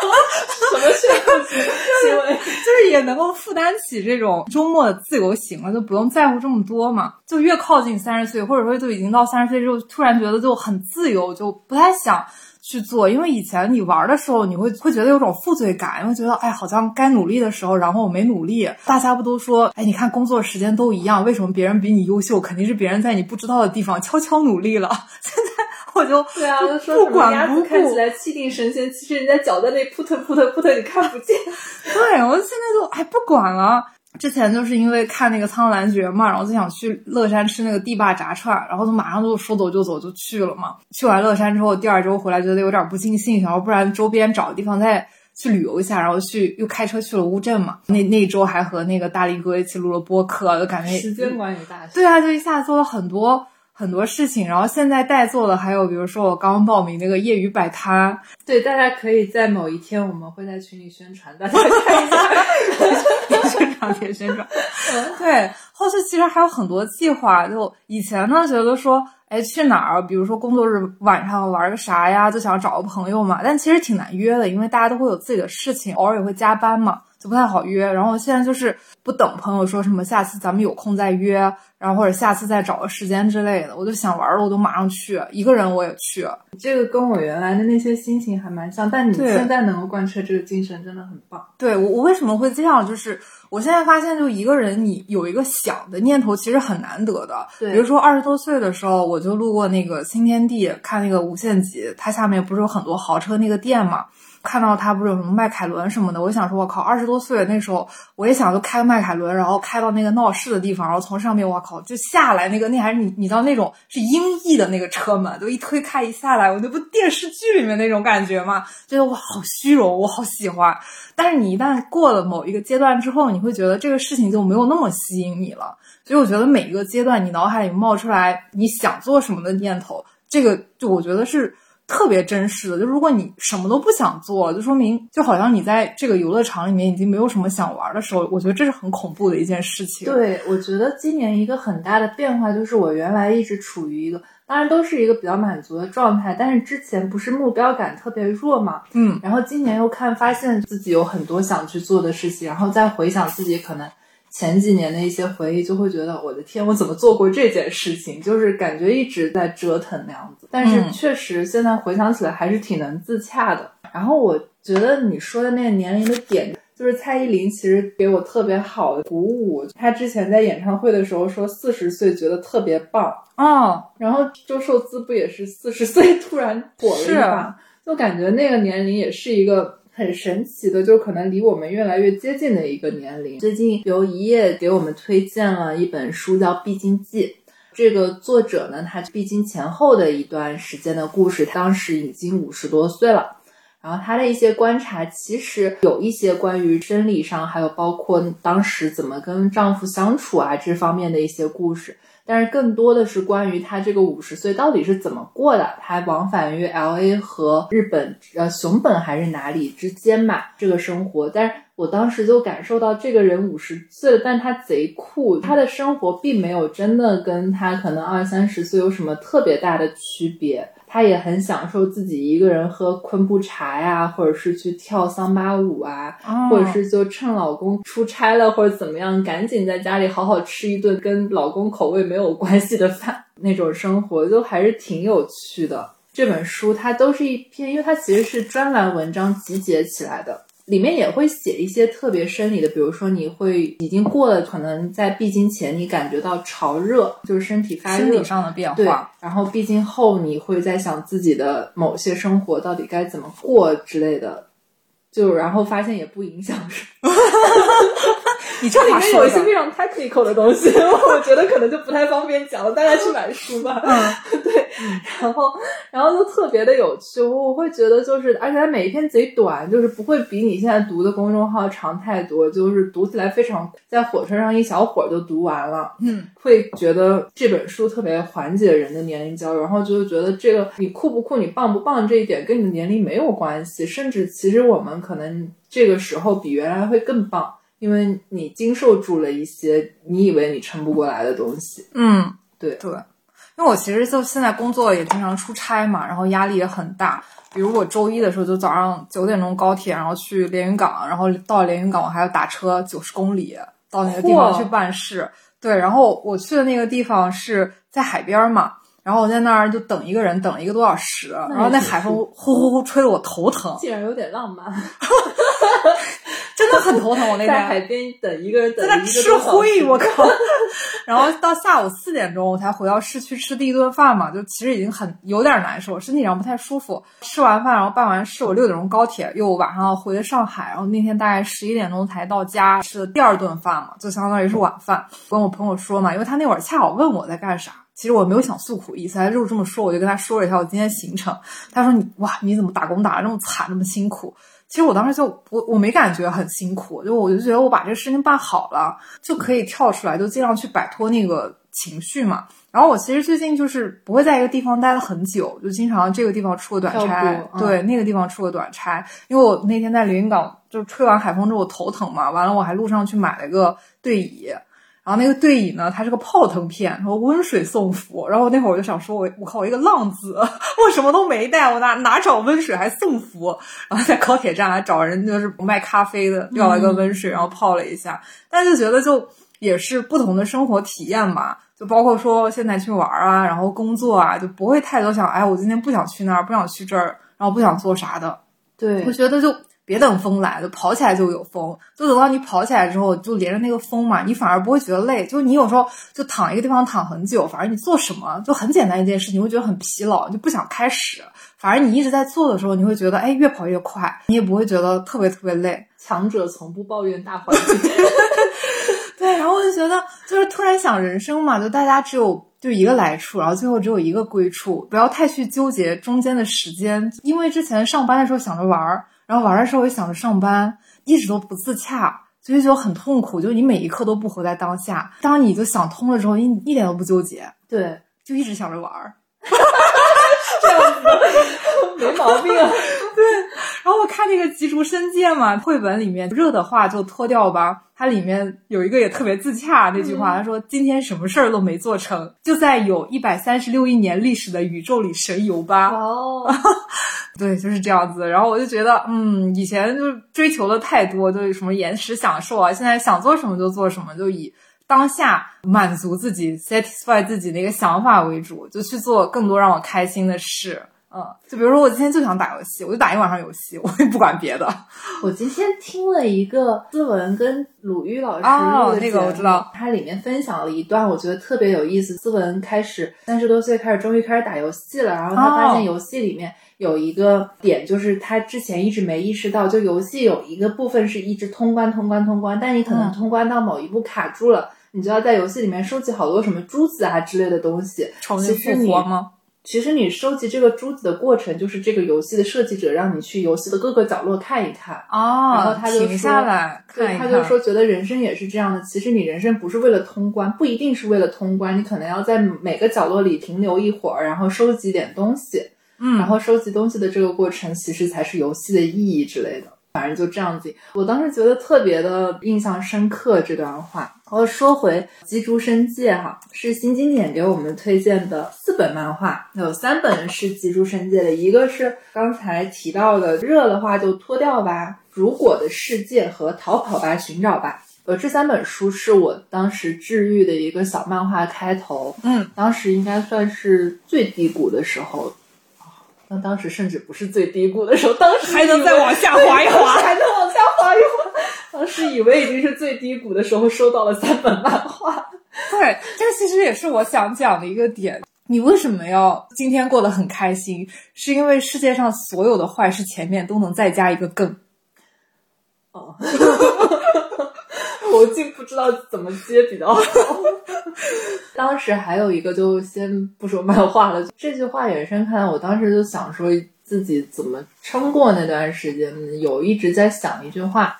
什么行为？就是也能够负担起这种周末的自由行了，就不用在乎这么多嘛。就越靠近三十岁，或者说就已经到三十岁之后，突然觉得就很自由，就不太想去做。因为以前你玩的时候，你会会觉得有种负罪感，因为觉得哎，好像该努力的时候，然后我没努力。大家不都说，哎，你看工作时间都一样，为什么别人比你优秀？肯定是别人在你不知道的地方悄悄努力了。现在。我就对啊，说不管不顾，看起来气定神闲，其实人家脚在那扑腾扑腾扑腾，你看不见。对，我现在就哎不管了。之前就是因为看那个《苍兰诀》嘛，然后就想去乐山吃那个地霸炸串，然后就马上就说走就走就去了嘛。去完乐山之后，第二周回来觉得有点不尽兴，然后不然周边找个地方再去旅游一下，然后去又开车去了乌镇嘛。那那一周还和那个大力哥一起录了播客，就感觉时间管理大师。对啊，就一下做了很多。很多事情，然后现在代做的还有，比如说我刚报名那个业余摆摊，对，大家可以在某一天我们会在群里宣传，大家 看一下，别宣传，别宣传。对，后续其实还有很多计划，就以前呢觉得说，哎，去哪儿，比如说工作日晚上玩个啥呀，就想找个朋友嘛，但其实挺难约的，因为大家都会有自己的事情，偶尔也会加班嘛。就不太好约，然后现在就是不等朋友说什么下次咱们有空再约，然后或者下次再找个时间之类的，我就想玩了，我都马上去，一个人我也去。这个跟我原来的那些心情还蛮像，但你现在能够贯彻这个精神真的很棒。对我，我为什么会这样？就是我现在发现，就一个人你有一个想的念头，其实很难得的。对，比如说二十多岁的时候，我就路过那个新天地，看那个无限极，它下面不是有很多豪车那个店嘛。看到他不是有什么迈凯伦什么的，我想说，我靠，二十多岁那时候，我也想就开个迈凯伦，然后开到那个闹市的地方，然后从上面，我靠，就下来那个，那还是你，你知道那种是英译的那个车门，就一推开一下来，我那不电视剧里面那种感觉吗？觉得我好虚荣，我好喜欢。但是你一旦过了某一个阶段之后，你会觉得这个事情就没有那么吸引你了。所以我觉得每一个阶段，你脑海里冒出来你想做什么的念头，这个就我觉得是。特别真实的，就如果你什么都不想做，就说明就好像你在这个游乐场里面已经没有什么想玩的时候，我觉得这是很恐怖的一件事情。对，我觉得今年一个很大的变化就是，我原来一直处于一个当然都是一个比较满足的状态。但是之前不是目标感特别弱嘛，嗯，然后今年又看发现自己有很多想去做的事情，然后再回想自己可能前几年的一些回忆，就会觉得我的天，我怎么做过这件事情？就是感觉一直在折腾那样子。但是确实现在回想起来还是挺能自洽的。然后我觉得你说的那个年龄的点。就是蔡依林其实给我特别好的鼓舞，她之前在演唱会的时候说四十岁觉得特别棒哦，然后周受资不也是四十岁突然火了一把，就感觉那个年龄也是一个很神奇的，就可能离我们越来越接近的一个年龄。最近由一叶给我们推荐了一本书叫《必经记》，这个作者呢，他必经前后的一段时间的故事，当时已经五十多岁了。然后他的一些观察，其实有一些关于生理上，还有包括当时怎么跟丈夫相处啊这方面的一些故事，但是更多的是关于他这个五十岁到底是怎么过的。他往返于 L A 和日本，呃，熊本还是哪里之间嘛，这个生活。但是我当时就感受到，这个人五十岁了，但他贼酷，他的生活并没有真的跟他可能二三十岁有什么特别大的区别。他也很享受自己一个人喝昆布茶呀，或者是去跳桑巴舞啊，或者是就趁老公出差了或者怎么样，赶紧在家里好好吃一顿跟老公口味没有关系的饭，那种生活就还是挺有趣的。这本书它都是一篇，因为它其实是专栏文章集结起来的。里面也会写一些特别生理的，比如说你会已经过了，可能在闭经前你感觉到潮热，就是身体发热，生理上的变化。对，然后闭经后你会在想自己的某些生活到底该怎么过之类的，就然后发现也不影响什么。你这里面有一些非常 technical 的东西，我觉得可能就不太方便讲了，大家去买书吧。嗯，对。然后，然后就特别的有趣，我会觉得就是，而且它每一篇贼短，就是不会比你现在读的公众号长太多，就是读起来非常，在火车上一小会儿就读完了。嗯，会觉得这本书特别缓解人的年龄焦虑，然后就觉得这个你酷不酷，你棒不棒这一点跟你的年龄没有关系，甚至其实我们可能这个时候比原来会更棒。因为你经受住了一些你以为你撑不过来的东西，嗯，对对，因为我其实就现在工作也经常出差嘛，然后压力也很大。比如我周一的时候就早上九点钟高铁，然后去连云港，然后到连云港我还要打车九十公里到那个地方去办事。对，然后我去的那个地方是在海边嘛，然后我在那儿就等一个人，等了一个多小时，然后那海风呼呼呼吹得我头疼，竟然有点浪漫。很头疼，我那天在海边等一个人，在那吃灰，我靠！然后到下午四点钟我才回到市区吃第一顿饭嘛，就其实已经很有点难受，身体上不太舒服。吃完饭，然后办完事，我六点钟高铁又晚上回的上海，然后那天大概十一点钟才到家吃的第二顿饭嘛，就相当于是晚饭。跟我朋友说嘛，因为他那会儿恰好问我在干啥，其实我没有想诉苦意思，他就这么说，我就跟他说了一下我今天行程。他说你哇，你怎么打工打的这么惨，这么辛苦？其实我当时就我我没感觉很辛苦，就我就觉得我把这个事情办好了就可以跳出来，就尽量去摆脱那个情绪嘛。然后我其实最近就是不会在一个地方待了很久，就经常这个地方出个短差，对那个地方出个短差。因为我那天在连云港就吹完海风之后头疼嘛，完了我还路上去买了个对椅。然后那个对椅呢，它是个泡腾片，然后温水送服。然后那会儿我就想说，我我靠，我一个浪子，我什么都没带，我哪哪找温水还送服？然后在高铁站还找人就是卖咖啡的，要了一个温水，然后泡了一下。但就觉得就也是不同的生活体验嘛，就包括说现在去玩啊，然后工作啊，就不会太多想，哎，我今天不想去那儿，不想去这儿，然后不想做啥的。对，我觉得就。别等风来，了跑起来就有风。就等到你跑起来之后，就连着那个风嘛，你反而不会觉得累。就是你有时候就躺一个地方躺很久，反正你做什么就很简单一件事，你会觉得很疲劳，就不想开始。反而你一直在做的时候，你会觉得哎，越跑越快，你也不会觉得特别特别累。强者从不抱怨大环境。对，然后我就觉得，就是突然想人生嘛，就大家只有就一个来处，然后最后只有一个归处，不要太去纠结中间的时间，因为之前上班的时候想着玩儿。然后玩的时候也想着上班，一直都不自洽，所以就很痛苦。就你每一刻都不活在当下。当你就想通了之后，一一点都不纠结，对，就一直想着玩儿，这样子，没毛病啊。对，然后我看那个《吉竹伸介》嘛，绘本里面热的话就脱掉吧。它里面有一个也特别自洽那句话，他说：“今天什么事儿都没做成，就在有一百三十六亿年历史的宇宙里神游吧。”哦，对，就是这样子。然后我就觉得，嗯，以前就追求的太多，就什么延时享受啊，现在想做什么就做什么，就以当下满足自己、satisfy 自己的一个想法为主，就去做更多让我开心的事。嗯，就比如说我今天就想打游戏，我就打一晚上游戏，我也不管别的。我今天听了一个思文跟鲁豫老师录的那个我知道，他里面分享了一段，我觉得特别有意思。思文开始三十多岁开始终于开始打游戏了，然后他发现游戏里面有一个点，就是他之前一直没意识到，就游戏有一个部分是一直通关通关通关，但你可能通关到某一步卡住了，你就要在游戏里面收集好多什么珠子啊之类的东西。其实你。其实你收集这个珠子的过程，就是这个游戏的设计者让你去游戏的各个角落看一看哦，然后他就停下来，对，他就说觉得人生也是这样的。其实你人生不是为了通关，不一定是为了通关，你可能要在每个角落里停留一会儿，然后收集点东西，嗯，然后收集东西的这个过程，其实才是游戏的意义之类的。反正就这样子，我当时觉得特别的印象深刻这段话。然后说回《鸡猪生界》哈，是新经典给我们推荐的四本漫画，有三本是《鸡猪生界》的，一个是刚才提到的“热的话就脱掉吧”，如果的世界和逃跑吧寻找吧。呃，这三本书是我当时治愈的一个小漫画开头，嗯，当时应该算是最低谷的时候。那当时甚至不是最低谷的时候，当时还能再往下滑一滑，还能往下滑一滑。当时以为已经是最低谷的时候，收到了三本漫画。对，这其实也是我想讲的一个点。你为什么要今天过得很开心？是因为世界上所有的坏事前面都能再加一个更。哦。我竟不知道怎么接比较好。当时还有一个，就先不说漫画了。这句话延伸看，我当时就想说自己怎么撑过那段时间。有一直在想一句话，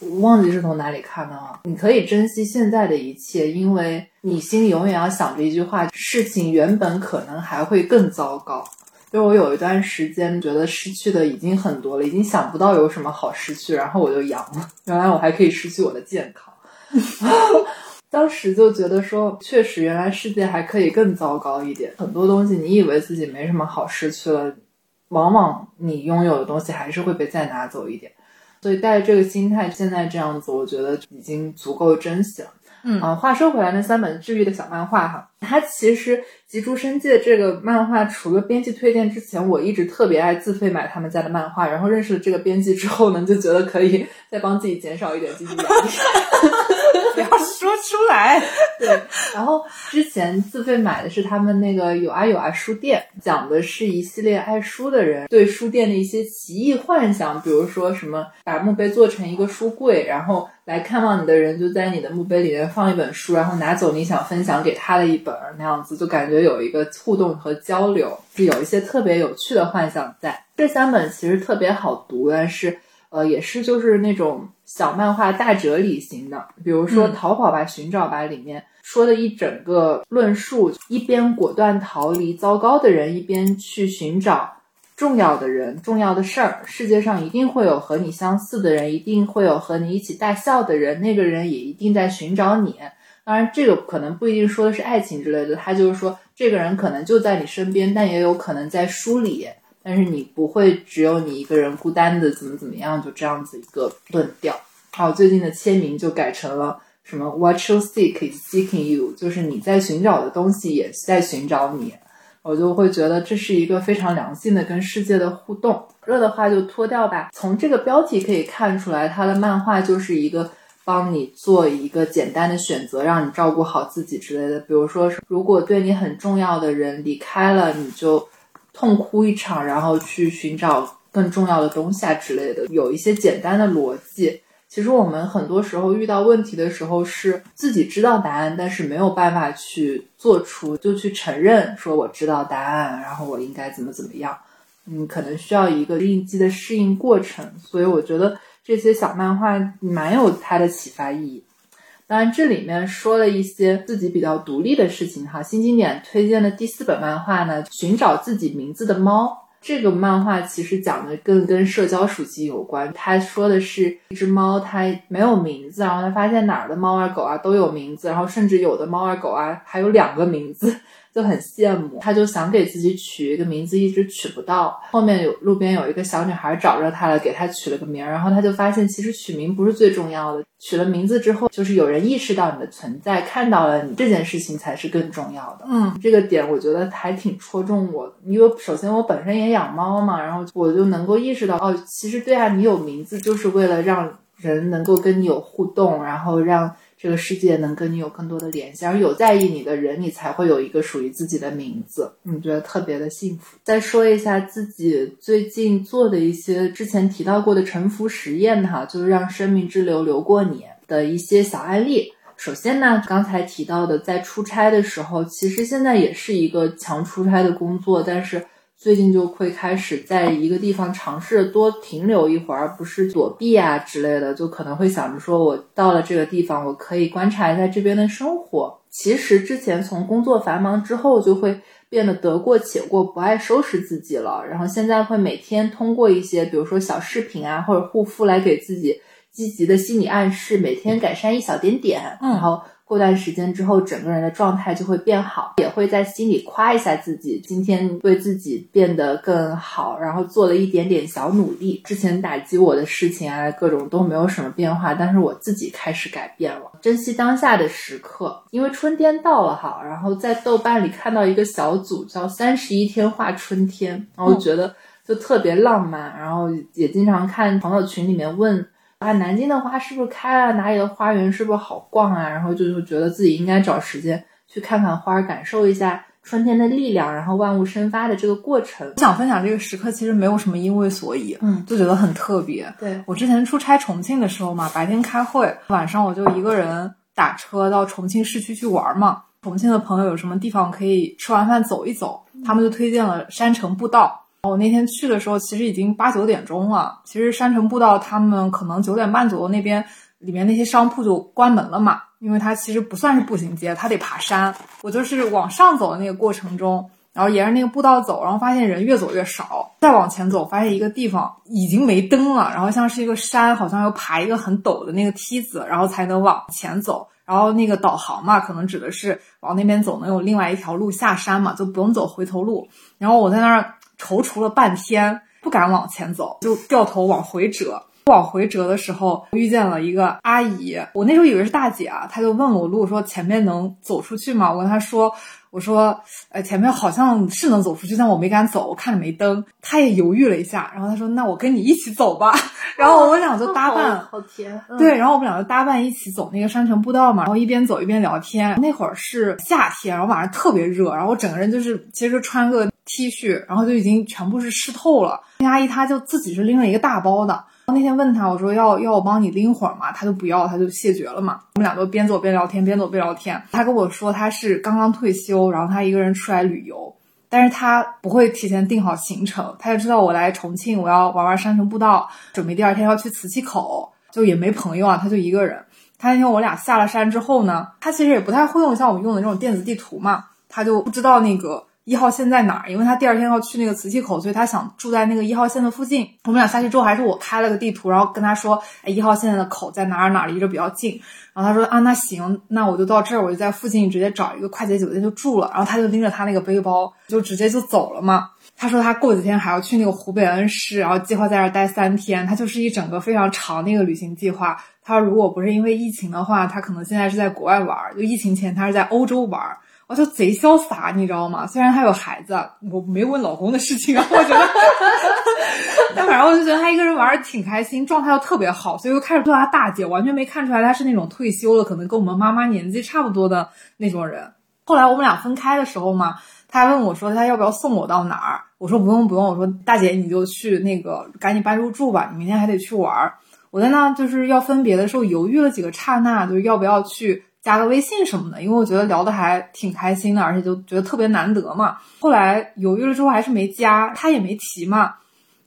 我忘记是从哪里看的了。你可以珍惜现在的一切，因为你心里永远要想着一句话：事情原本可能还会更糟糕。就我有一段时间觉得失去的已经很多了，已经想不到有什么好失去，然后我就阳了。原来我还可以失去我的健康。当时就觉得说，确实，原来世界还可以更糟糕一点。很多东西，你以为自己没什么好失去了，往往你拥有的东西还是会被再拿走一点。所以带着这个心态，现在这样子，我觉得已经足够珍惜了。嗯，话说回来，那三本治愈的小漫画哈，它其实《吉竹伸介》这个漫画，除了编辑推荐之前，我一直特别爱自费买他们家的漫画。然后认识了这个编辑之后呢，就觉得可以再帮自己减少一点经济压力。不要说出来。对，然后之前自费买的是他们那个有啊有啊书店，讲的是一系列爱书的人对书店的一些奇异幻想，比如说什么把墓碑做成一个书柜，然后来看望你的人就在你的墓碑里面放一本书，然后拿走你想分享给他的一本，那样子就感觉有一个互动和交流，是有一些特别有趣的幻想在。这三本其实特别好读，但是。呃，也是就是那种小漫画大哲理型的，比如说《逃跑吧，寻找吧》里面说的一整个论述，一边果断逃离糟糕的人，一边去寻找重要的人、重要的事儿。世界上一定会有和你相似的人，一定会有和你一起大笑的人，那个人也一定在寻找你。当然，这个可能不一定说的是爱情之类的，他就是说这个人可能就在你身边，但也有可能在书里。但是你不会只有你一个人孤单的怎么怎么样，就这样子一个论调。好，最近的签名就改成了什么 “What you seek is seeking you”，就是你在寻找的东西也在寻找你。我就会觉得这是一个非常良性的跟世界的互动。热的话就脱掉吧。从这个标题可以看出来，他的漫画就是一个帮你做一个简单的选择，让你照顾好自己之类的。比如说，如果对你很重要的人离开了，你就。痛哭一场，然后去寻找更重要的东西啊之类的，有一些简单的逻辑。其实我们很多时候遇到问题的时候，是自己知道答案，但是没有办法去做出，就去承认说我知道答案，然后我应该怎么怎么样。嗯，可能需要一个应激的适应过程。所以我觉得这些小漫画蛮有它的启发意义。当然，这里面说了一些自己比较独立的事情哈。新经典推荐的第四本漫画呢，《寻找自己名字的猫》，这个漫画其实讲的更跟社交属性有关。它说的是一只猫，它没有名字，然后他发现哪儿的猫啊狗啊都有名字，然后甚至有的猫啊狗啊还有两个名字。就很羡慕，他就想给自己取一个名字，一直取不到。后面有路边有一个小女孩找着他了，给他取了个名儿。然后他就发现，其实取名不是最重要的，取了名字之后，就是有人意识到你的存在，看到了你这件事情才是更重要的。嗯，这个点我觉得还挺戳中我，因为首先我本身也养猫嘛，然后我就能够意识到，哦，其实对啊，你有名字就是为了让人能够跟你有互动，然后让。这个世界能跟你有更多的联系，而有在意你的人，你才会有一个属于自己的名字，你觉得特别的幸福。再说一下自己最近做的一些之前提到过的沉浮实验哈，就是让生命之流流过你的一些小案例。首先呢，刚才提到的在出差的时候，其实现在也是一个强出差的工作，但是。最近就会开始在一个地方尝试多停留一会儿，而不是躲避啊之类的，就可能会想着说，我到了这个地方，我可以观察一下这边的生活。其实之前从工作繁忙之后，就会变得得过且过，不爱收拾自己了。然后现在会每天通过一些，比如说小视频啊，或者护肤来给自己积极的心理暗示，每天改善一小点点，然后。过段时间之后，整个人的状态就会变好，也会在心里夸一下自己，今天为自己变得更好，然后做了一点点小努力。之前打击我的事情啊，各种都没有什么变化，但是我自己开始改变了。珍惜当下的时刻，因为春天到了哈。然后在豆瓣里看到一个小组叫“三十一天画春天”，然后觉得就特别浪漫，然后也经常看朋友群里面问。啊，南京的花是不是开了？哪里的花园是不是好逛啊？然后就就觉得自己应该找时间去看看花，感受一下春天的力量，然后万物生发的这个过程。我想分享这个时刻，其实没有什么因为所以，嗯，就觉得很特别。对我之前出差重庆的时候嘛，白天开会，晚上我就一个人打车到重庆市区去玩嘛。重庆的朋友有什么地方可以吃完饭走一走？他们就推荐了山城步道。我那天去的时候，其实已经八九点钟了。其实山城步道他们可能九点半左右那边里面那些商铺就关门了嘛，因为它其实不算是步行街，它得爬山。我就是往上走的那个过程中，然后沿着那个步道走，然后发现人越走越少。再往前走，发现一个地方已经没灯了，然后像是一个山，好像要爬一个很陡的那个梯子，然后才能往前走。然后那个导航嘛，可能指的是往那边走能有另外一条路下山嘛，就不用走回头路。然后我在那儿。踌躇了半天，不敢往前走，就掉头往回折。往回折的时候，遇见了一个阿姨，我那时候以为是大姐啊，她就问我路，说前面能走出去吗？我跟她说，我说，呃，前面好像是能走出去，但我没敢走，我看着没灯。她也犹豫了一下，然后她说，那我跟你一起走吧。然后我们俩就搭伴，好甜。对，然后我们俩就搭伴一起走那个山城步道嘛，然后一边走一边聊天。那会儿是夏天，然后晚上特别热，然后我整个人就是其实穿个。T 恤，然后就已经全部是湿透了。那阿姨她就自己是拎了一个大包的。然后那天问她，我说要要我帮你拎会儿嘛，她就不要，她就谢绝了嘛。我们俩都边走边聊天，边走边聊天。她跟我说她是刚刚退休，然后她一个人出来旅游，但是她不会提前定好行程。她就知道我来重庆，我要玩玩山城步道，准备第二天要去磁器口，就也没朋友啊，她就一个人。她那天我俩下了山之后呢，她其实也不太会用像我们用的那种电子地图嘛，她就不知道那个。一号线在哪儿？因为他第二天要去那个磁器口，所以他想住在那个一号线的附近。我们俩下去之后，还是我开了个地图，然后跟他说：“哎，一号线的口在哪儿哪儿，离着比较近。”然后他说：“啊，那行，那我就到这儿，我就在附近直接找一个快捷酒店就住了。”然后他就拎着他那个背包，就直接就走了嘛。他说他过几天还要去那个湖北恩施，然后计划在这儿待三天。他就是一整个非常长的一个旅行计划。他说如果不是因为疫情的话，他可能现在是在国外玩儿。就疫情前他是在欧洲玩儿。我就贼潇洒，你知道吗？虽然她有孩子，我没问老公的事情啊。我觉得，但反正我就觉得她一个人玩挺开心，状态又特别好，所以就开始对她大姐，完全没看出来她是那种退休了，可能跟我们妈妈年纪差不多的那种人。后来我们俩分开的时候嘛，她还问我说她要不要送我到哪儿？我说不用不用，我说大姐你就去那个赶紧搬入住吧，你明天还得去玩。我在那就是要分别的时候犹豫了几个刹那，就是要不要去。加个微信什么的，因为我觉得聊的还挺开心的，而且就觉得特别难得嘛。后来犹豫了之后还是没加，他也没提嘛。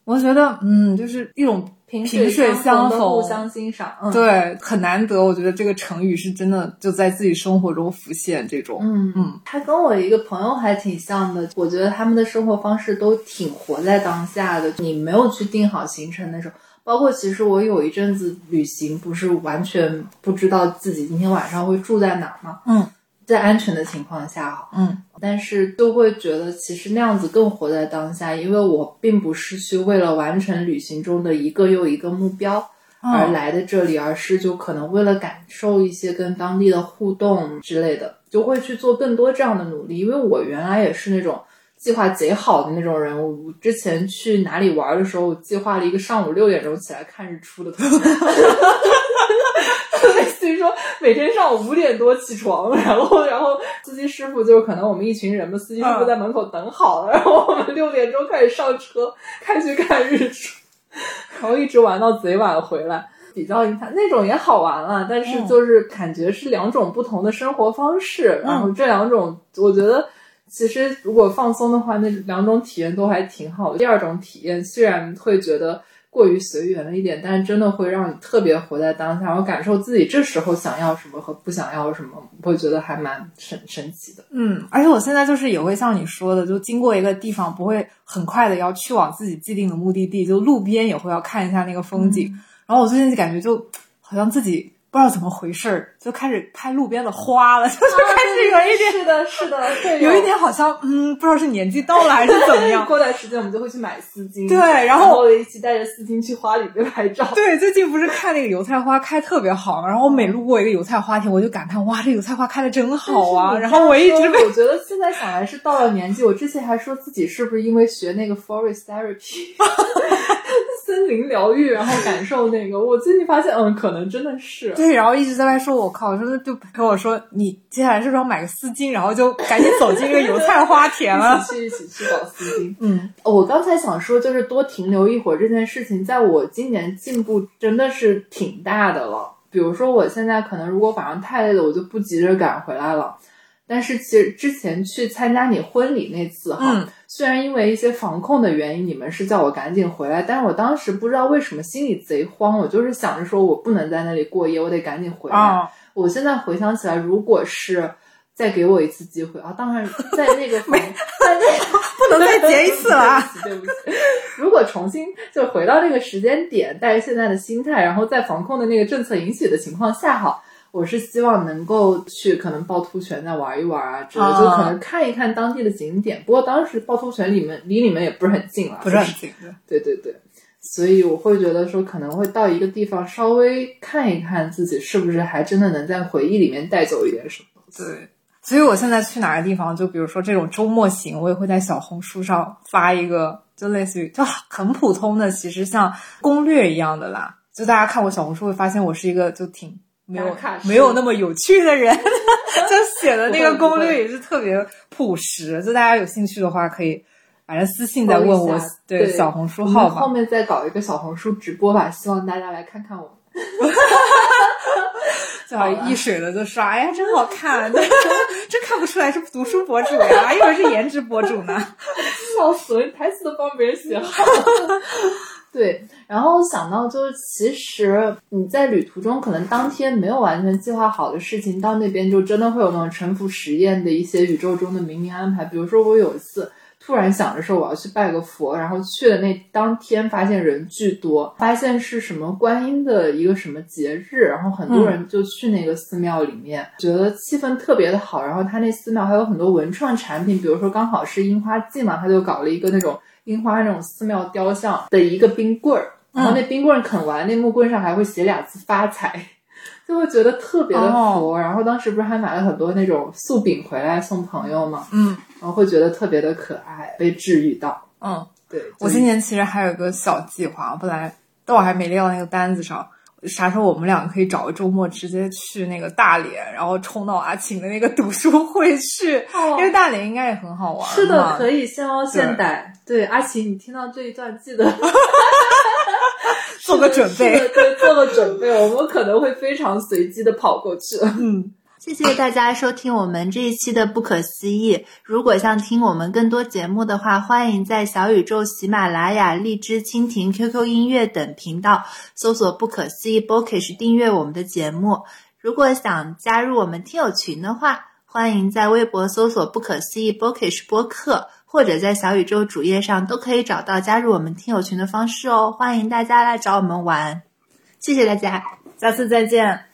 我我觉得，嗯，就是一种萍萍水相逢，互相欣赏。嗯、对，很难得。我觉得这个成语是真的就在自己生活中浮现这种。嗯嗯，他跟我一个朋友还挺像的。我觉得他们的生活方式都挺活在当下的。你没有去定好行程的时候，包括其实我有一阵子旅行，不是完全不知道自己今天晚上会住在哪吗？嗯。在安全的情况下，哈，嗯，但是就会觉得其实那样子更活在当下，因为我并不是去为了完成旅行中的一个又一个目标而来的这里，而是就可能为了感受一些跟当地的互动之类的，就会去做更多这样的努力。因为我原来也是那种计划贼好的那种人，我之前去哪里玩的时候，我计划了一个上午六点钟起来看日出的。类似于说每天上午五点多起床，然后然后司机师傅就是可能我们一群人嘛，司机师傅在门口等好了，然后我们六点钟开始上车开去看日出，然后一直玩到贼晚回来，比较一下那种也好玩了，但是就是感觉是两种不同的生活方式，然后这两种我觉得其实如果放松的话，那两种体验都还挺好的。第二种体验虽然会觉得。过于随缘了一点，但是真的会让你特别活在当下，然后感受自己这时候想要什么和不想要什么，会觉得还蛮神神奇的。嗯，而且我现在就是也会像你说的，就经过一个地方，不会很快的要去往自己既定的目的地，就路边也会要看一下那个风景。然后我最近就感觉就好像自己。不知道怎么回事儿，就开始拍路边的花了，就是开始有一点，是的，是的，对，有一点好像，嗯，不知道是年纪到了还是怎么样。过段时间我们就会去买丝巾，对，然后我一起带着丝巾去花里面拍照。对，最近不是看那个油菜花开特别好，然后我每路过一个油菜花田，我就感叹哇，这油菜花开的真好啊！然后我一直，我觉得现在想来是到了年纪，我之前还说自己是不是因为学那个 forest therapy。森林疗愈，然后感受那个。我最近发现，嗯，可能真的是对。然后一直在外说，我靠，真的就陪我说，你接下来是不是要买个丝巾？然后就赶紧走进一个油菜花田了，一起去，一起去搞丝巾。嗯，我刚才想说，就是多停留一会儿这件事情，在我今年进步真的是挺大的了。比如说，我现在可能如果晚上太累了，我就不急着赶回来了。但是其实之前去参加你婚礼那次哈，虽然因为一些防控的原因，你们是叫我赶紧回来，但是我当时不知道为什么心里贼慌，我就是想着说我不能在那里过夜，我得赶紧回来。我现在回想起来，如果是再给我一次机会啊，当然在那个 没在那个 不能再结一次了，对不起。如果重新就回到那个时间点，带着现在的心态，然后在防控的那个政策允许的情况下哈。我是希望能够去可能趵突泉再玩一玩啊，之类就可能看一看当地的景点。不过当时趵突泉里面离你们也不是很近了，不是很近。对 对对，所以我会觉得说可能会到一个地方稍微看一看自己是不是还真的能在回忆里面带走一点什么。对，所以我现在去哪个地方，就比如说这种周末行，我也会在小红书上发一个，就类似于就很普通的，其实像攻略一样的啦。就大家看我小红书会发现我是一个就挺。没有没有那么有趣的人，就写的那个攻略也是特别朴实。就大家有兴趣的话，可以反正私信再问我，对小红书号后面再搞一个小红书直播吧，希望大家来看看我们。最好一水的就刷，哎呀，真好看！真看不出来是读书博主呀，一会儿是颜值博主呢，笑死了！台词都帮别人写好。对，然后想到就是，其实你在旅途中可能当天没有完全计划好的事情，到那边就真的会有那种沉浮实验的一些宇宙中的冥冥安排。比如说，我有一次突然想着说我要去拜个佛，然后去的那当天发现人巨多，发现是什么观音的一个什么节日，然后很多人就去那个寺庙里面，觉得气氛特别的好。然后他那寺庙还有很多文创产品，比如说刚好是樱花季嘛，他就搞了一个那种。樱花那种寺庙雕像的一个冰棍儿，然后那冰棍儿啃完，那木棍上还会写俩字“发财”，就会觉得特别的佛。然后当时不是还买了很多那种素饼回来送朋友嘛，嗯，然后会觉得特别的可爱，被治愈到。嗯，对我今年其实还有个小计划，本来但我还没列到那个单子上。啥时候我们两个可以找个周末直接去那个大连，然后冲到阿晴的那个读书会去，因为大连应该也很好玩。是的，可以现捞现逮。对，阿晴，你听到这一段记得 做个准备，对，做个准备，我们可能会非常随机的跑过去。嗯，谢谢大家收听我们这一期的不可思议。如果想听我们更多节目的话，欢迎在小宇宙、喜马拉雅、荔枝、蜻蜓、QQ 音乐等频道搜索“不可思议 Bookish” 订阅我们的节目。如果想加入我们听友群的话，欢迎在微博搜索“不可思议 Bookish” 播客，或者在小宇宙主页上都可以找到加入我们听友群的方式哦。欢迎大家来找我们玩，谢谢大家，下次再见。